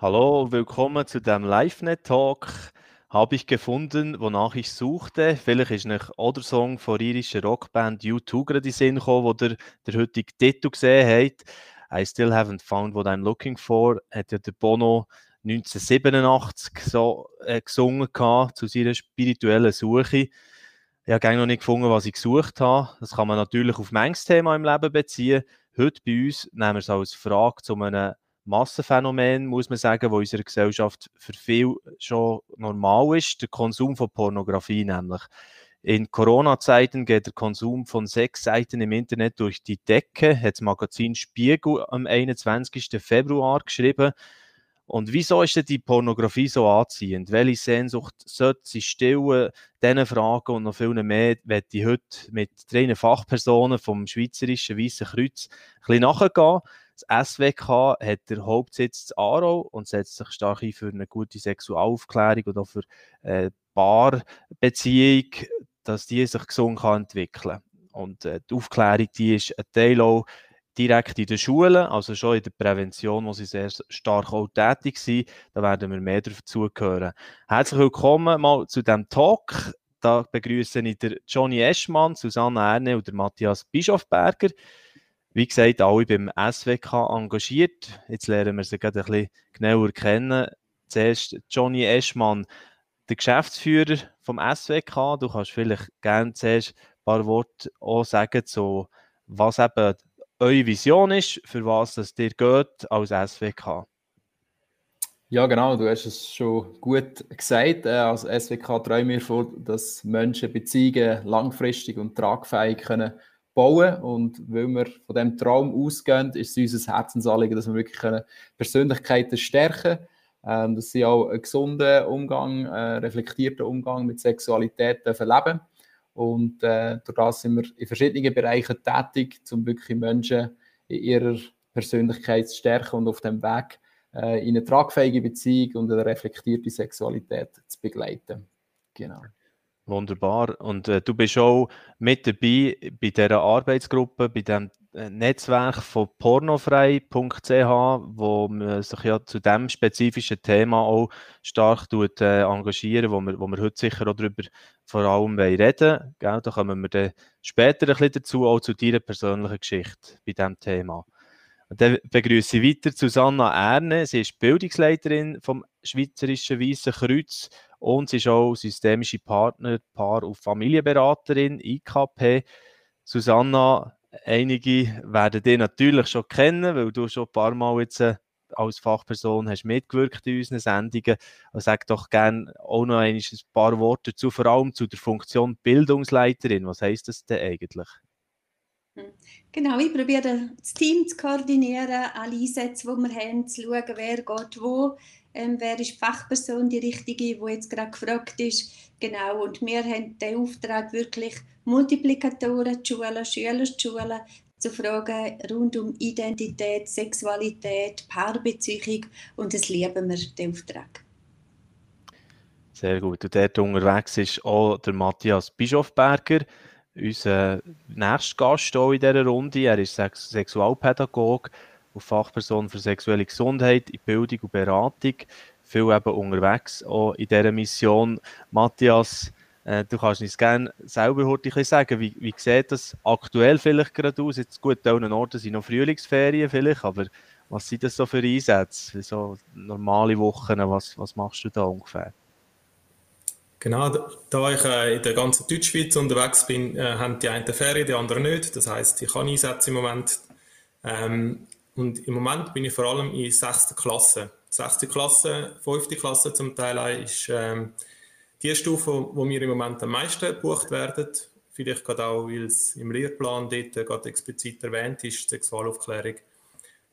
Hallo, willkommen zu dem LiveNet-Talk. Habe ich gefunden, wonach ich suchte. Vielleicht ist euch auch der Song von der irischen Rockband U2 gerade in Sinn gekommen, wo der, der heutige Titel gesehen habt. I still haven't found what I'm looking for, hat ja der Bono 1987 so, äh, gesungen gehabt, zu seiner spirituellen Suche. Ich habe noch nicht gefunden, was ich gesucht habe. Das kann man natürlich auf manches Thema im Leben beziehen. Heute bei uns nehmen wir es als Frage zu einem Massenphänomen, muss man sagen, wo in unserer Gesellschaft für viele schon normal ist, der Konsum von Pornografie nämlich. In Corona-Zeiten geht der Konsum von sechs Seiten im Internet durch die Decke, hat das Magazin Spiegel am 21. Februar geschrieben. Und wieso ist denn die Pornografie so anziehend? Welche Sehnsucht sollte sie stillen? Diese Fragen und noch viel mehr werde ich heute mit drei Fachpersonen vom Schweizerischen Weißen Kreuz ein bisschen nachgehen. Das SWK hat den Hauptsitz in Aarau und setzt sich stark ein für eine gute Sexualaufklärung und auch für äh, Paarbeziehung, dass die sich gesund kann entwickeln Und äh, die Aufklärung, die ist ein Teil auch direkt in den Schulen, also schon in der Prävention, wo sie sehr stark auch tätig sind. Da werden wir mehr dazu hören. Herzlich willkommen mal zu diesem Talk. Da begrüße ich Johnny Eschmann, Susanne Erne und Matthias Bischofberger. Wie gesagt, alle beim SWK engagiert. Jetzt lernen wir sie gerade ein bisschen genauer kennen. Zuerst Johnny Eschmann, der Geschäftsführer vom SWK. Du kannst vielleicht gerne zuerst ein paar Worte auch sagen, so, was eben eure Vision ist, für was es dir geht als SWK. Ja, genau, du hast es schon gut gesagt. Äh, als SWK träumen wir vor, dass Menschen Beziehungen langfristig und tragfähig können bauen und weil wir von diesem Traum ausgehen, ist es unser Herzensanliegen, dass wir wirklich Persönlichkeiten stärken können, dass sie auch einen gesunden Umgang, einen reflektierten Umgang mit Sexualität leben und äh, durch das sind wir in verschiedenen Bereichen tätig, um wirklich Menschen in ihrer Persönlichkeit zu stärken und auf dem Weg äh, in eine tragfähige Beziehung und eine reflektierte Sexualität zu begleiten. Genau. Wunderbar. Und äh, du bist auch mit dabei bei dieser Arbeitsgruppe, bei dem äh, Netzwerk von pornofrei.ch, wo man sich ja zu diesem spezifischen Thema auch stark tut, äh, engagieren, wo wir, wo wir heute sicher auch darüber vor allem reden wollen. Da kommen wir dann später ein bisschen dazu, auch zu deiner persönlichen Geschichte bei diesem Thema. Und dann begrüße ich weiter Susanna Erne. Sie ist Bildungsleiterin vom Schweizerischen Weißen Kreuz und sie ist auch systemische Partner, Paar- und Familienberaterin, IKP. Susanna, einige werden dich natürlich schon kennen, weil du schon ein paar Mal jetzt äh, als Fachperson hast mitgewirkt in unseren Sendungen. Aber sag doch gerne auch noch ein paar Worte dazu, vor allem zu der Funktion Bildungsleiterin. Was heißt das denn eigentlich? Hm. Genau, ich probiere das Team zu koordinieren, alle Einsätze, die wir haben, zu schauen, wer geht wo, ähm, wer ist die Fachperson, die richtige, die jetzt gerade gefragt ist. Genau, und wir haben den Auftrag, wirklich Multiplikatoren zu schulen, Schüler zu schulen, zu Fragen rund um Identität, Sexualität, Paarbeziehung und das lieben wir, den Auftrag. Sehr gut. Und dort unterwegs ist auch der Matthias Bischofberger, unser nächster Gast in dieser Runde. Er ist Sexualpädagoge und Fachperson für sexuelle Gesundheit in Bildung und Beratung. Viel eben unterwegs auch in dieser Mission. Matthias, äh, du kannst uns gerne selber heute sagen, wie, wie sieht das aktuell vielleicht gerade aus? Jetzt gut, an anderen Orten sind noch Frühlingsferien vielleicht, aber was sind das so für Einsätze? So normale Wochen, was, was machst du da ungefähr? Genau, da ich äh, in der ganzen Deutschschweiz unterwegs bin, äh, haben die einen Ferien, die anderen nicht. Das heißt, ich kann Einsätze im Moment. Ähm, und im Moment bin ich vor allem in sechster Klasse. Sechste Klasse, fünfte Klasse zum Teil ist ähm, die Stufe, wo mir im Moment am meisten gebucht werden, vielleicht gerade auch, weil es im Lehrplan dort gerade explizit erwähnt ist, Sexualaufklärung.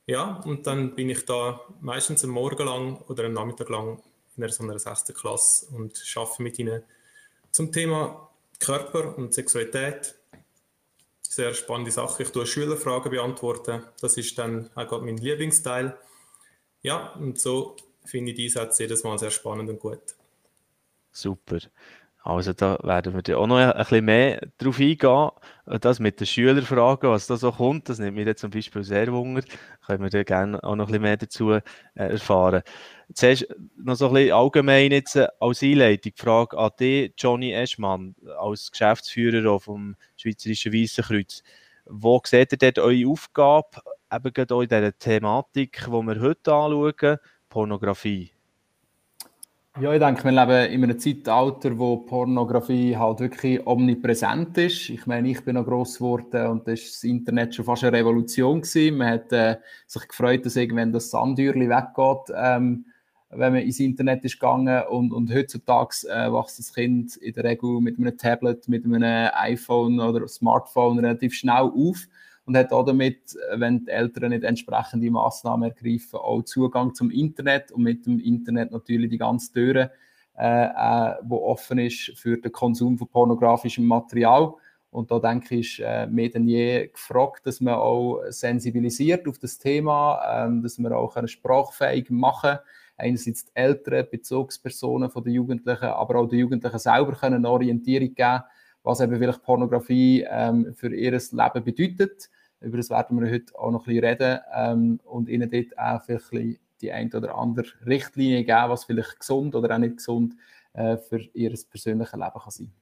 Ja, und dann bin ich da meistens am Morgen lang oder am Nachmittag lang in einer so einer sechsten Klasse und arbeite mit ihnen zum Thema Körper und Sexualität. Sehr spannende Sache. Ich tue Schülerfragen beantworten. Das ist dann auch mein Lieblingsteil. Ja, und so finde ich die Einsätze jedes Mal sehr spannend und gut. Super. Also da werden wir auch noch ein bisschen mehr drauf eingehen. Das mit den Schülerfragen, was da so kommt, das nimmt mir zum Beispiel sehr Wunder. Können wir da gerne auch noch ein bisschen mehr dazu äh, erfahren. Zuerst noch so ein bisschen allgemein jetzt äh, als Einleitung Frage an dich, Johnny Eschmann, als Geschäftsführer vom Schweizerischen Weißen Kreuz. Wo seht ihr dort eure Aufgabe, eben gerade auch in dieser Thematik, die wir heute anschauen, Pornografie? Ja, ich denke, wir leben in einem Zeitalter, wo Pornografie halt wirklich omnipräsent ist. Ich meine, ich bin noch gross geworden und das, das Internet schon fast eine Revolution gewesen. Man hat äh, sich gefreut, dass irgendwann das Sandtürchen weggeht, ähm, wenn man ins Internet ist gegangen. Und, und heutzutage äh, wächst das Kind in der Regel mit einem Tablet, mit einem iPhone oder Smartphone relativ schnell auf und hat auch damit, wenn die Eltern nicht entsprechende Massnahmen ergreifen, auch Zugang zum Internet und mit dem Internet natürlich die ganze Türe, äh, äh, wo offen ist für den Konsum von pornografischem Material. Und da denke ich, ist äh, mehr denn je gefragt, dass man auch sensibilisiert auf das Thema, ähm, dass man auch sprachfähig machen einerseits die Eltern, Bezugspersonen von den Jugendlichen, aber auch die Jugendlichen selber können Orientierung geben, was eben vielleicht Pornografie ähm, für ihr Leben bedeutet über das werden wir heute auch noch ein bisschen reden ähm, und Ihnen dort auch vielleicht die ein oder andere Richtlinie geben, was vielleicht gesund oder auch nicht gesund äh, für Ihr persönliches Leben kann sein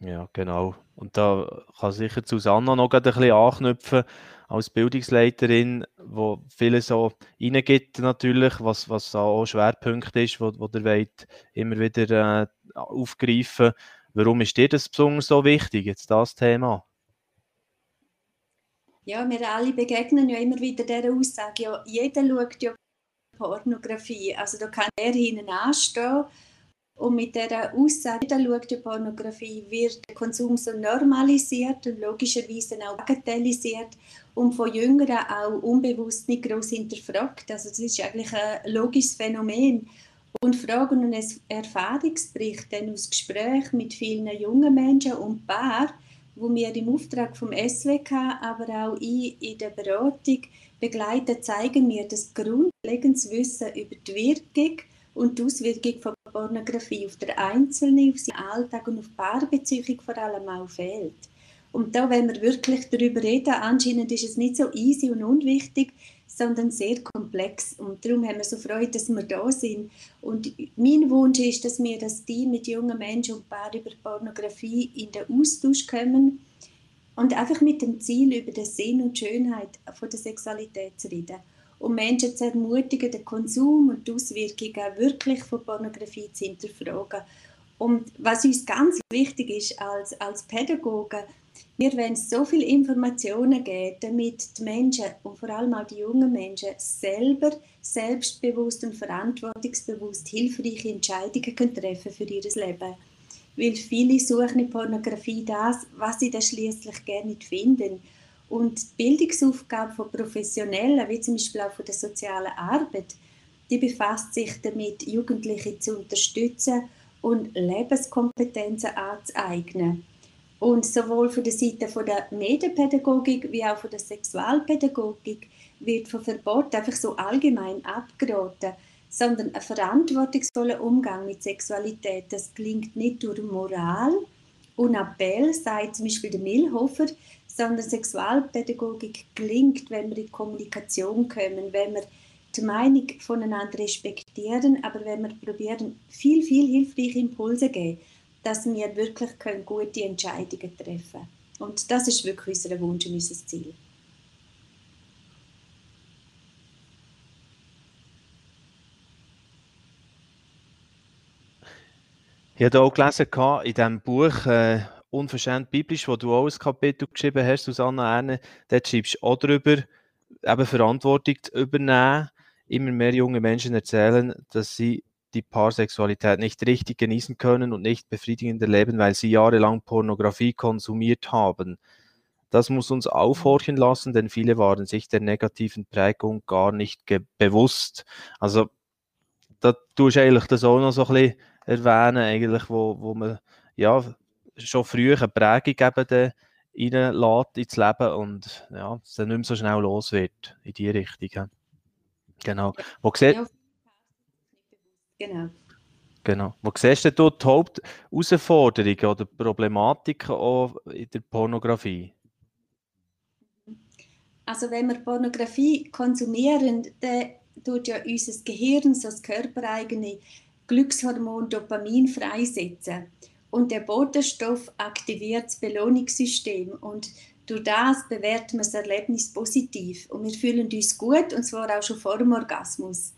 Ja, genau. Und da kann sicher Susanna noch ein bisschen anknüpfen als Bildungsleiterin, wo viele so reingibt natürlich, was, was auch Schwerpunkt ist, wo, wo der Welt immer wieder äh, aufgreifen. Warum ist dir das besonders so wichtig, jetzt das Thema? Ja, wir alle begegnen ja immer wieder dieser Aussage, ja, jeder schaut ja Pornografie. Also da kann er hinten anstehen und mit dieser Aussage, jeder schaut ja Pornografie, wird der Konsum so normalisiert und logischerweise auch bagatellisiert und von Jüngeren auch unbewusst nicht groß hinterfragt. Also das ist eigentlich ein logisches Phänomen. Und Fragen und Erfahrungsberichte aus Gesprächen mit vielen jungen Menschen und Paaren wo wir im Auftrag vom SWK, aber auch ich in der Beratung begleiten, zeigen wir das grundlegendes Wissen über die Wirkung und die Auswirkung von Pornografie auf den Einzelnen, auf seinen Alltag und auf die Paarbeziehung vor allem auch fehlt. Und da, wenn wir wirklich darüber reden, anscheinend ist es nicht so easy und unwichtig, sondern sehr komplex. Und darum haben wir so Freude, dass wir da sind. Und mein Wunsch ist, dass wir das Team mit jungen Menschen und Paaren über Pornografie in den Austausch kommen und einfach mit dem Ziel, über den Sinn und Schönheit von der Sexualität zu reden. Um Menschen zu ermutigen, den Konsum und die Auswirkungen wirklich von Pornografie zu hinterfragen. Und was uns ganz wichtig ist als, als Pädagogen, wir wollen so viele Informationen geben, damit die Menschen und vor allem auch die jungen Menschen selber selbstbewusst und verantwortungsbewusst hilfreiche Entscheidungen können für ihr Leben. Weil viele suchen in Pornografie das, was sie dann schließlich gerne nicht finden. Und die Bildungsaufgabe von Professionellen, wie zum Beispiel auch von der sozialen Arbeit, die befasst sich damit, Jugendliche zu unterstützen und Lebenskompetenzen anzueignen. Und sowohl von der Seite von der Medienpädagogik wie auch von der Sexualpädagogik wird von Verbot einfach so allgemein abgeraten, sondern ein verantwortungsvoller Umgang mit Sexualität, das gelingt nicht durch Moral und Appell, sagt zum Beispiel der Milhofer, sondern Sexualpädagogik gelingt, wenn wir in Kommunikation kommen, wenn wir die Meinung voneinander respektieren, aber wenn wir probieren, viel, viel hilfreiche Impulse geben dass wir wirklich können gute Entscheidungen treffen können. Und das ist wirklich unser Wunsch und unser Ziel. Ich habe auch gelesen in diesem Buch äh, Unverschämt biblisch, wo du auch ein Kapitel geschrieben hast, Susanne Erne, dort schreibst du auch darüber, eben Verantwortung zu übernehmen. Immer mehr junge Menschen erzählen, dass sie die Paarsexualität nicht richtig genießen können und nicht befriedigend erleben, weil sie jahrelang Pornografie konsumiert haben. Das muss uns aufhorchen lassen, denn viele waren sich der negativen Prägung gar nicht bewusst. Also, da tust du eigentlich das auch noch so ein bisschen erwähnen, eigentlich, wo, wo man ja, schon früh eine Prägung eben reinlässt ins Leben und ja, es dann nicht mehr so schnell los wird in die Richtung. Genau. Wo sieht, Genau. Genau. Wo siehst du die Hauptausforderungen oder Problematiken auch in der Pornografie? Also wenn wir Pornografie konsumieren, dann tut ja unser Gehirn so das körpereigene Glückshormon Dopamin freisetzen. Und der Botenstoff aktiviert das Belohnungssystem und durch das bewerten wir das Erlebnis positiv und wir fühlen uns gut und zwar auch schon vor dem Orgasmus.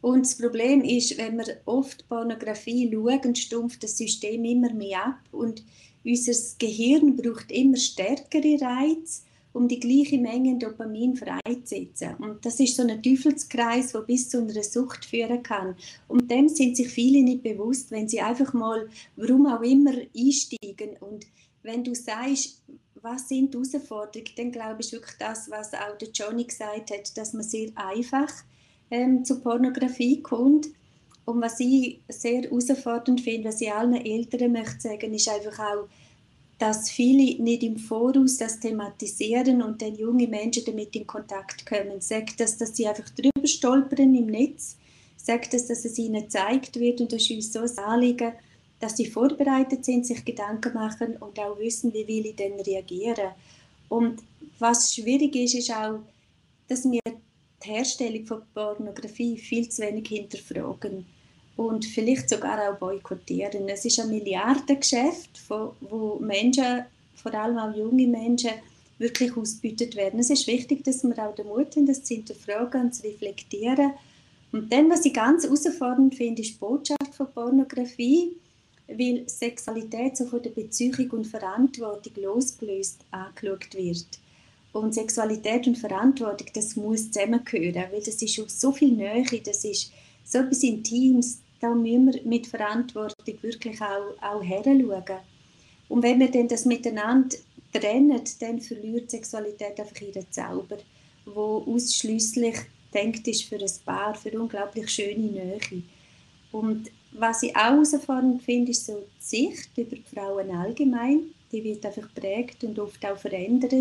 Und das Problem ist, wenn wir oft Pornografie schauen, stumpft das System immer mehr ab und unser Gehirn braucht immer stärkere Reize, um die gleiche Menge Dopamin freizusetzen. Und das ist so ein Teufelskreis, der bis zu einer Sucht führen kann. Und dem sind sich viele nicht bewusst, wenn sie einfach mal, warum auch immer, einsteigen. Und wenn du sagst, was sind die Herausforderungen, dann glaube ich wirklich das, was auch der Johnny gesagt hat, dass man sehr einfach ähm, zur Pornografie kommt. Und was ich sehr herausfordernd finde, was ich allen Eltern möchte sagen, ist einfach auch, dass viele nicht im Voraus das thematisieren und dann junge Menschen damit in Kontakt kommen. Sagt das, dass sie einfach drüber stolpern im Netz, sagt das, dass es ihnen gezeigt wird und das ist uns so ein Anliegen, dass sie vorbereitet sind, sich Gedanken machen und auch wissen, wie will ich denn reagieren. Und was schwierig ist, ist auch, dass wir die Herstellung von Pornografie viel zu wenig hinterfragen und vielleicht sogar auch boykottieren. Es ist ein Milliardengeschäft, wo Menschen, vor allem auch junge Menschen, wirklich ausgebeutet werden. Es ist wichtig, dass wir auch den Mut haben, das zu hinterfragen und zu reflektieren. Und dann, was ich ganz herausfordernd finde, ist die Botschaft von Pornografie weil Sexualität so von der Beziehung und Verantwortung losgelöst angeschaut wird. Und Sexualität und Verantwortung, das muss zusammengehören, weil das ist auf so viel Nähe, das ist so etwas Intimes, da müssen wir mit Verantwortung wirklich auch, auch heranschauen. Und wenn wir dann das miteinander trennen, dann verliert Sexualität einfach ihren Zauber, wo ausschließlich denkt ist für ein Paar, für unglaublich schöne Nähe. Und was ich auch herausfordernd finde, ist so die Sicht über die Frauen allgemein. Die wird einfach geprägt und oft auch verändert.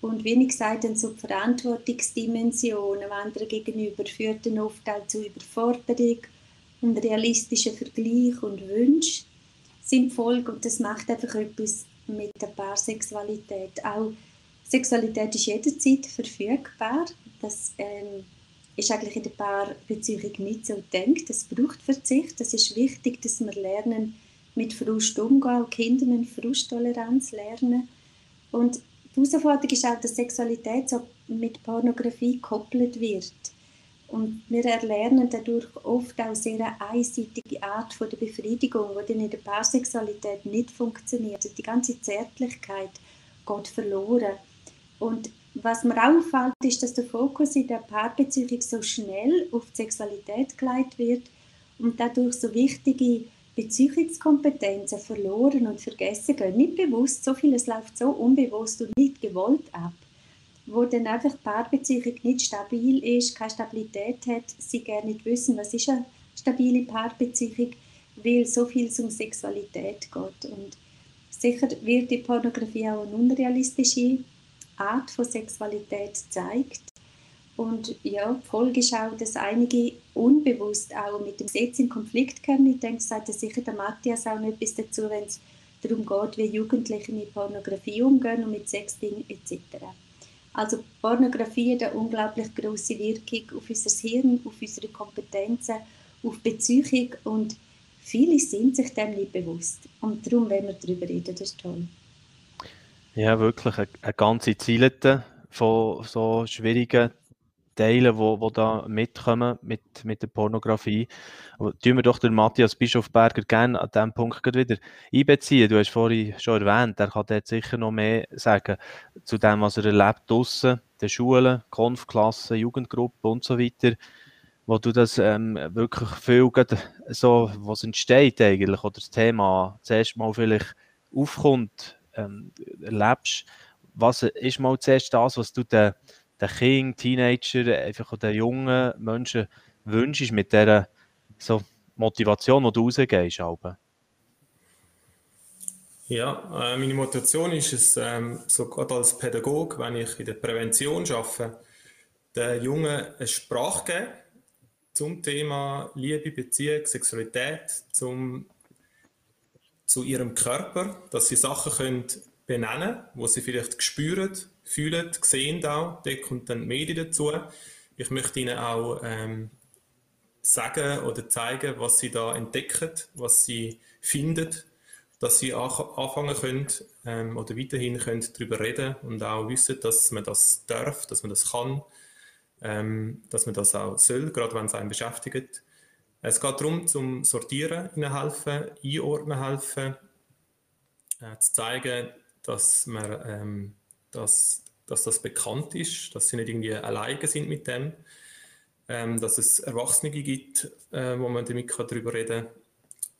Und wie ich gesagt habe, so die Verantwortungsdimension dem anderen gegenüber führt dann oft auch zu Überforderung und realistischen Vergleich und Wünsche sind Folge und das macht einfach etwas mit der Paarsexualität. Auch Sexualität ist jederzeit verfügbar. Das ähm, ist eigentlich in der Paarbeziehung nicht so gedacht. Es braucht Verzicht. Es ist wichtig, dass wir lernen, mit Frust umzugehen, auch Kinder eine Frusttoleranz lernen. Und die Herausforderung ist auch, dass Sexualität so mit Pornografie gekoppelt wird. Und wir erlernen dadurch oft auch sehr eine einseitige Art von der Befriedigung, die dann in der Paarsexualität nicht funktioniert. Also die ganze Zärtlichkeit geht verloren. Und was mir auffällt, ist, dass der Fokus in der Paarbeziehung so schnell auf die Sexualität gelegt wird und dadurch so wichtige Beziehungskompetenzen verloren und vergessen gehen. Nicht bewusst, so vieles läuft so unbewusst und nicht gewollt ab, wo dann einfach die Paarbeziehung nicht stabil ist, keine Stabilität hat, sie gerne nicht wissen, was ist eine stabile Paarbeziehung, weil so viel um Sexualität geht. Und sicher wird die Pornografie auch eine unrealistische Art von Sexualität zeigt. Und ja, die auch, dass einige unbewusst auch mit dem Gesetz in Konflikt kommen. Ich denke, sagt sicher der Matthias auch noch etwas dazu, wenn es darum geht, wie Jugendliche mit Pornografie umgehen und mit Sexting etc. Also Pornografie hat eine unglaublich große Wirkung auf unser Hirn, auf unsere Kompetenzen, auf Beziehung und viele sind sich dem nicht bewusst. Und darum wenn wir darüber reden, das ist toll. Ja, wirklich eine, eine ganze Zielete von so schwierigen Teilen, wo, wo da mitkommen mit, mit der Pornografie. Aber tun wir doch den Matthias Bischofberger gerne an diesem Punkt wieder einbeziehen. Du hast vorhin schon erwähnt, er kann dort sicher noch mehr sagen zu dem, was er erlebt draussen, den Schulen, Konfklassen, Jugendgruppen und so weiter, wo du das ähm, wirklich viel so, was entsteht eigentlich, oder das Thema zuerst mal vielleicht aufkommt, ähm, erlebst, was ist mal zuerst das, was du den, den Kindern, Teenager, einfach den jungen Menschen wünschst mit dieser so Motivation, die du rausgehst? Alben? Ja, äh, meine Motivation ist es, ähm, so gerade als Pädagoge, wenn ich in der Prävention arbeite, den Jungen eine Sprache geben, zum Thema Liebe, Beziehung, Sexualität, zum, zu ihrem Körper, dass sie Sachen können benennen, wo sie vielleicht spüren, fühlen, sehen auch. Da kommt dann Medien dazu. Ich möchte Ihnen auch ähm, sagen oder zeigen, was Sie da entdecken, was Sie finden, dass Sie anfangen können ähm, oder weiterhin können darüber reden und auch wissen, dass man das darf, dass man das kann, ähm, dass man das auch soll, gerade wenn es einen beschäftigt. Es geht darum, zum Sortieren Ihnen helfen, einordnen helfen, äh, zu zeigen, dass man ähm, dass, dass das bekannt ist, dass sie nicht irgendwie alleine sind mit dem, ähm, dass es Erwachsene gibt, äh, wo man damit darüber reden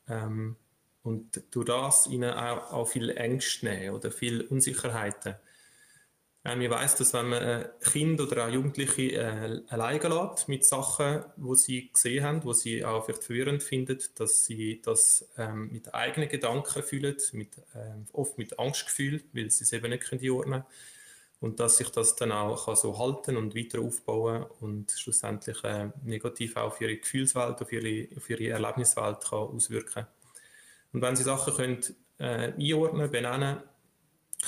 kann. Ähm, und durch das ihnen auch, auch viel Ängste nehmen oder viel Unsicherheiten. Ähm, ich weiß, dass wenn man ein Kind oder auch Jugendliche äh, alleine lässt mit Sachen, wo sie gesehen haben, wo sie auch vielleicht verwirrend finden, dass sie das ähm, mit eigenen Gedanken fühlen, mit, äh, oft mit Angstgefühl, weil sie es eben nicht können. Und dass sich das dann auch kann so halten und weiter aufbauen und schlussendlich äh, negativ auch auf ihre Gefühlswelt, auf ihre, auf ihre Erlebniswelt kann auswirken Und wenn sie Sachen können, äh, einordnen, benennen,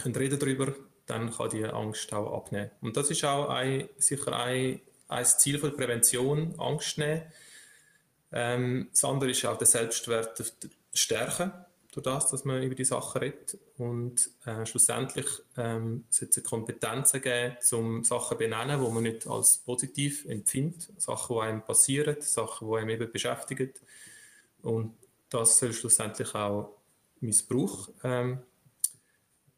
können reden darüber, dann kann die Angst auch abnehmen. Und das ist auch ein, sicher ein, ein Ziel von Prävention, Angst nehmen. Ähm, das andere ist auch der Selbstwert stärken, durch das, dass man über die Sachen redet. Und äh, schlussendlich ähm, sollte es Kompetenzen geben, um Sachen zu benennen, die man nicht als positiv empfindet. Sachen, die einem passieren, Sachen, die einem eben beschäftigen. Und das soll schlussendlich auch Missbrauch ähm,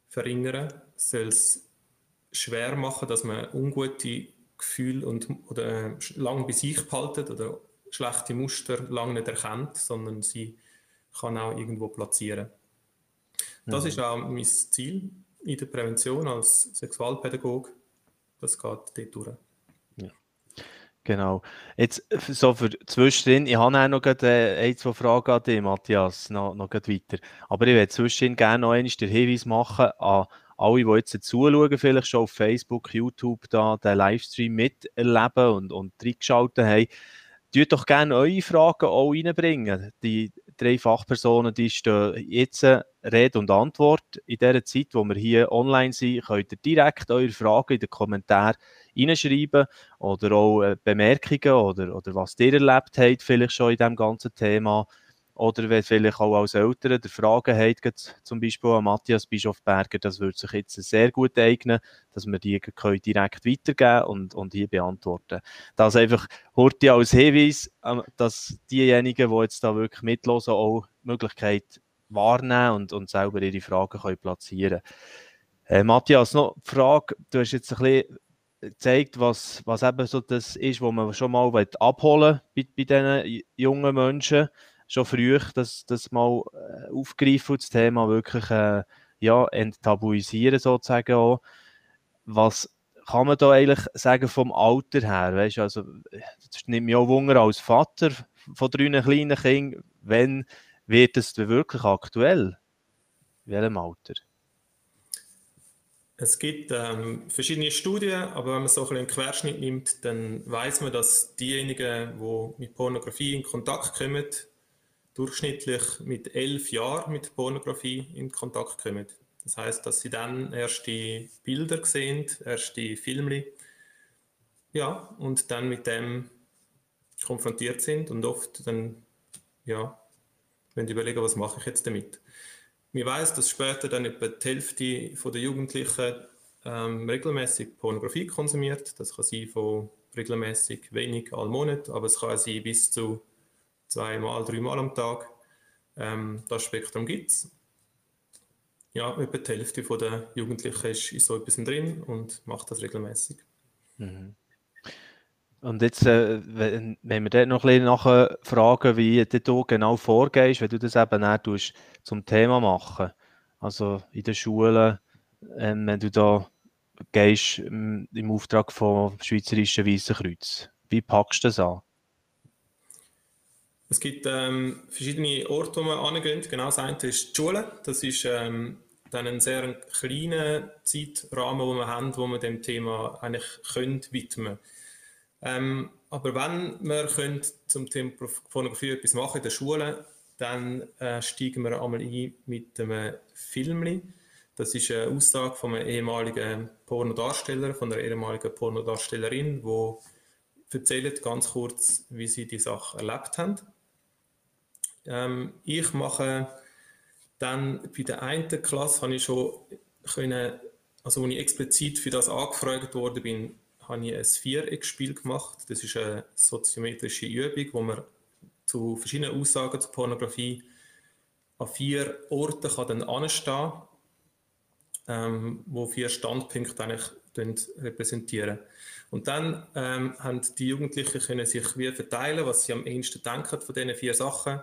verringern, soll es schwer machen, dass man ungute Gefühle und, oder äh, lang bei sich behalten oder schlechte Muster lange nicht erkennt, sondern sie kann auch irgendwo platzieren. Das mhm. ist auch mein Ziel in der Prävention als Sexualpädagoge. Das geht dort durch. Genau. Jetzt so für zwischendrin, ich habe auch noch äh, ein, zwei Fragen an dich, Matthias, noch, noch weiter. Aber ich würde zwischendrin gerne noch einmal den Hinweis machen an alle, die jetzt zuschauen, vielleicht schon auf Facebook, YouTube, da den Livestream miterleben und, und reingeschaltet haben. Tut doch gerne eure Fragen auch reinbringen. Die drei Fachpersonen, die stehen jetzt Rede und Antwort. In der Zeit, wo wir hier online sind, könnt ihr direkt eure Fragen in den Kommentaren reinschreiben oder auch äh, Bemerkungen oder, oder was ihr erlebt habt, vielleicht schon in diesem ganzen Thema. Oder wenn vielleicht auch als Eltern der Fragen habt, zum Beispiel an Matthias Bischofberger, das würde sich jetzt sehr gut eignen, dass wir die direkt weitergeben und, und hier beantworten. Das einfach heute als Hinweis, ähm, dass diejenigen, die jetzt da wirklich mitlosen, auch die Möglichkeit wahrnehmen und, und selber ihre Fragen können platzieren können. Äh, Matthias, noch eine Frage. Du hast jetzt ein bisschen gezeigt, was, was eben so das ist, was man schon mal abholen will bei, bei diesen jungen Menschen schon früh das, das mal äh, aufgreifen das Thema wirklich äh, ja, enttabuisieren sozusagen auch. Was kann man da eigentlich sagen vom Alter her? Weißt, also, das nimmt mich auch Wunder als Vater von drei kleinen Kindern, wenn wird es wirklich aktuell? In welchem Alter? Es gibt ähm, verschiedene Studien, aber wenn man so ein einen Querschnitt nimmt, dann weiß man, dass diejenigen, die mit Pornografie in Kontakt kommen, durchschnittlich mit elf Jahren mit Pornografie in Kontakt kommen. Das heißt, dass sie dann erste Bilder sehen, erste Filme, ja, und dann mit dem konfrontiert sind und oft dann, ja, wenn die überlegen, was mache ich jetzt damit. Mir weiß, dass später dann etwa die Hälfte der Jugendlichen ähm, regelmäßig Pornografie konsumiert. Das kann sein von regelmäßig wenig all Monat, aber es kann sein bis zu zweimal, dreimal am Tag. Ähm, das Spektrum gibt es. Ja, etwa die Hälfte der Jugendlichen ist in so etwas drin und macht das regelmäßig. Mhm. Und jetzt, äh, wenn, wenn wir dort noch ein bisschen nachher fragen, wie du genau vorgehst, wenn du das eben auch zum Thema machen, also in den Schulen, ähm, wenn du da gehst im, im Auftrag vom Schweizerischen Weißen Kreuz, wie packst du das an? Es gibt ähm, verschiedene Orte, wo man angehen. Genau das eine ist die Schule. Das ist ähm, dann ein sehr kleiner Zeitrahmen, den wir haben, wo wir dem Thema eigentlich können widmen ähm, aber wenn wir zum Thema Pornografie etwas machen in der Schule, dann äh, steigen wir einmal ein mit einem Film. Das ist eine Aussage von einem ehemaligen Pornodarsteller, von einer ehemaligen Pornodarstellerin, die erzählt ganz kurz, wie sie die Sache erlebt haben. Ähm, ich mache dann bei der einen Klasse habe ich schon können, also als ich explizit für das angefragt worden bin, habe ich ein Viereckspiel gemacht. Das ist eine soziometrische Übung, wo man zu verschiedenen Aussagen zur Pornografie an vier Orten kann dann anstehen, ähm, wo vier Standpunkte eigentlich repräsentieren. Und dann ähm, haben die Jugendlichen können sich wie verteilen, was sie am ehesten denken von diesen vier Sachen.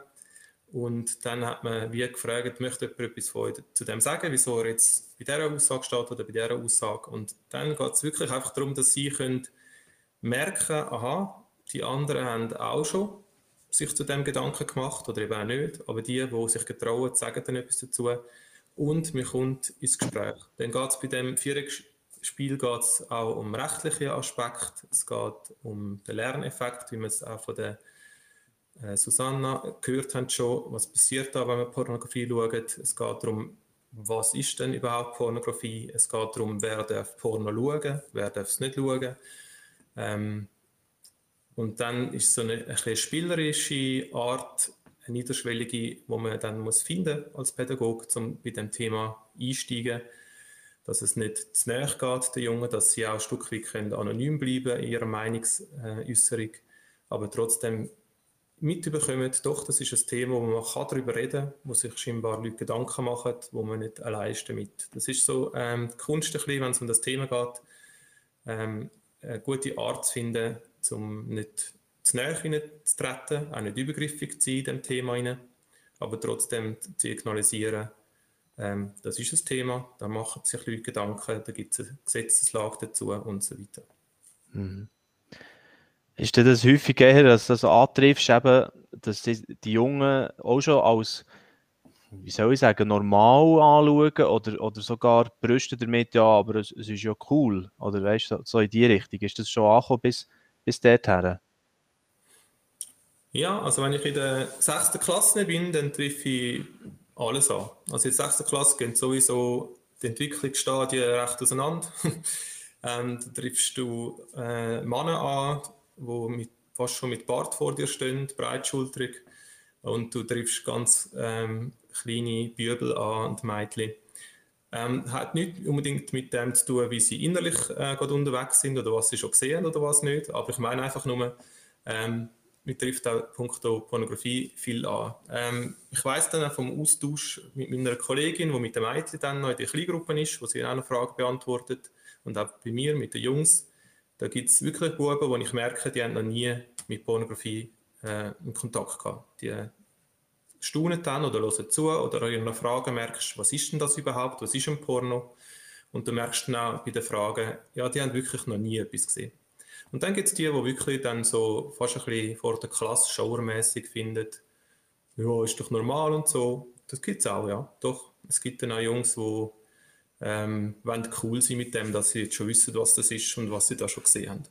Und dann hat man wie gefragt, möchte jemand etwas von zu dem sagen, wieso er jetzt bei dieser Aussage steht oder bei dieser Aussage. Und dann geht es wirklich einfach darum, dass sie können merken, aha, die anderen haben auch schon sich zu dem Gedanken gemacht oder eben auch nicht, aber die, die sich getrauen, sagen dann etwas dazu und man kommt ins Gespräch. Dann geht es bei dem Viererspiel geht's auch um rechtliche Aspekte, es geht um den Lerneffekt, wie man es auch von der Susanna gehört haben schon, was passiert da, wenn man Pornografie schaut. Es geht darum, was ist denn überhaupt Pornografie? Es geht darum, wer darf Porno schauen, wer darf es nicht schauen. Ähm, und dann ist so eine, eine spielerische Art, eine niederschwellige, wo man dann muss finden als Pädagoge, um bei dem Thema einsteigen, dass es nicht zu nahe geht, den Jungen, dass sie auch ein Stück weit anonym bleiben in ihrer Meinungsäußerung, aber trotzdem mitbekommen, doch, das ist ein Thema, wo man darüber reden kann, wo sich scheinbar Leute Gedanken machen, wo man nicht allein damit. Das ist so ähm, die Kunst, wenn es um das Thema geht, ähm, eine gute Art zu finden, um nicht zu nahe zu treten, auch nicht übergriffig zu sein in diesem Thema, rein, aber trotzdem zu signalisieren, ähm, das ist ein Thema, da machen sich Leute Gedanken, da gibt es eine Gesetzeslage dazu und so weiter. Mhm. Ist das häufig eher, dass du das antriffst, eben, dass die, die Jungen auch schon als, wie soll ich sagen, normal anschauen oder, oder sogar brüsten damit, ja, aber es, es ist ja cool, oder weißt du, so in die Richtung. Ist das schon angekommen bis, bis dorthin? Ja, also wenn ich in der sechsten Klasse bin, dann treffe ich alles an. Also in der sechsten Klasse gehen sowieso die Entwicklungsstadien recht auseinander. ähm, da triffst du äh, Männer an, die mit, fast schon mit Bart vor dir stehen, breitschultrig. Und du triffst ganz ähm, kleine Bübel an und Mädchen. Ähm, hat nicht unbedingt mit dem zu tun, wie sie innerlich äh, gerade unterwegs sind oder was sie schon gesehen oder was nicht. Aber ich meine einfach nur, ähm, mir trifft auch punkto Pornografie viel an. Ähm, ich weiß dann auch vom Austausch mit meiner Kollegin, die mit dem Mädchen dann noch in der Kleingruppe ist, wo sie auch noch Fragen beantwortet und auch bei mir mit den Jungs, da gibt es wirklich Buben, wo ich merke, die haben noch nie mit Pornografie äh, in Kontakt gehabt. Die staunen dann oder hören zu oder an ihren Fragen merkst, was ist denn das überhaupt, was ist ein Porno? Und du merkst dann auch bei den Fragen, ja, die haben wirklich noch nie etwas gesehen. Und dann gibt es die, die wirklich dann so fast ein bisschen vor der Klasse schauermäßig finden, ja, ist doch normal und so. Das gibt es auch, ja. Doch, es gibt dann auch Jungs, die ähm, wollen cool sein mit dem, dass sie jetzt schon wissen, was das ist und was sie da schon gesehen haben.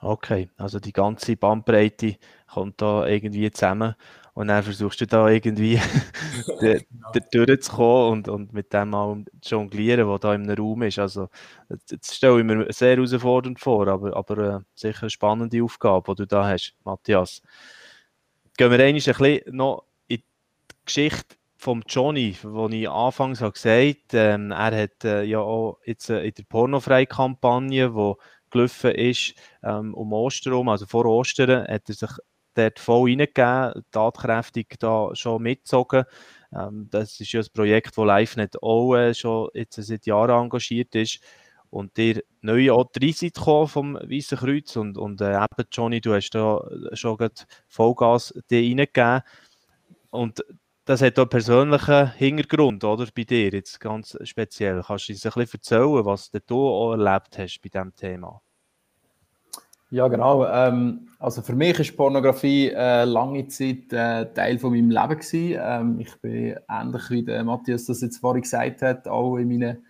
Okay, also die ganze Bandbreite kommt da irgendwie zusammen und dann versuchst du da irgendwie genau. durchzukommen und, und mit dem auch jonglieren, was da im Raum ist. Also das stelle ich mir sehr herausfordernd vor, aber, aber äh, sicher eine spannende Aufgabe, die du da hast, Matthias. Gehen wir ein bisschen noch in die Geschichte vom Johnny, wo ich anfangs habe gesagt ähm, er hat äh, ja auch jetzt äh, in der Pornofrei-Kampagne, die gelaufen ist, ähm, um Ostern also vor Ostern, hat er sich dort voll reingegeben, tatkräftig da schon mitgezogen. Ähm, das ist ja ein Projekt, das LiveNet auch äh, schon jetzt seit Jahren engagiert ist. Und der neue auch gekommen vom Weißen Kreuz und, und äh, eben, Johnny, du hast da schon Vollgas reingegeben. Und das hat auch persönlichen Hintergrund, oder? Bei dir jetzt ganz speziell. Kannst du uns ein bisschen erzählen, was du auch erlebt hast bei diesem Thema? Ja, genau. Ähm, also für mich ist Pornografie äh, lange Zeit äh, Teil von meinem Leben gewesen. Ähm, ich bin ähnlich wie der Matthias das jetzt vorhin gesagt hat, auch in meinen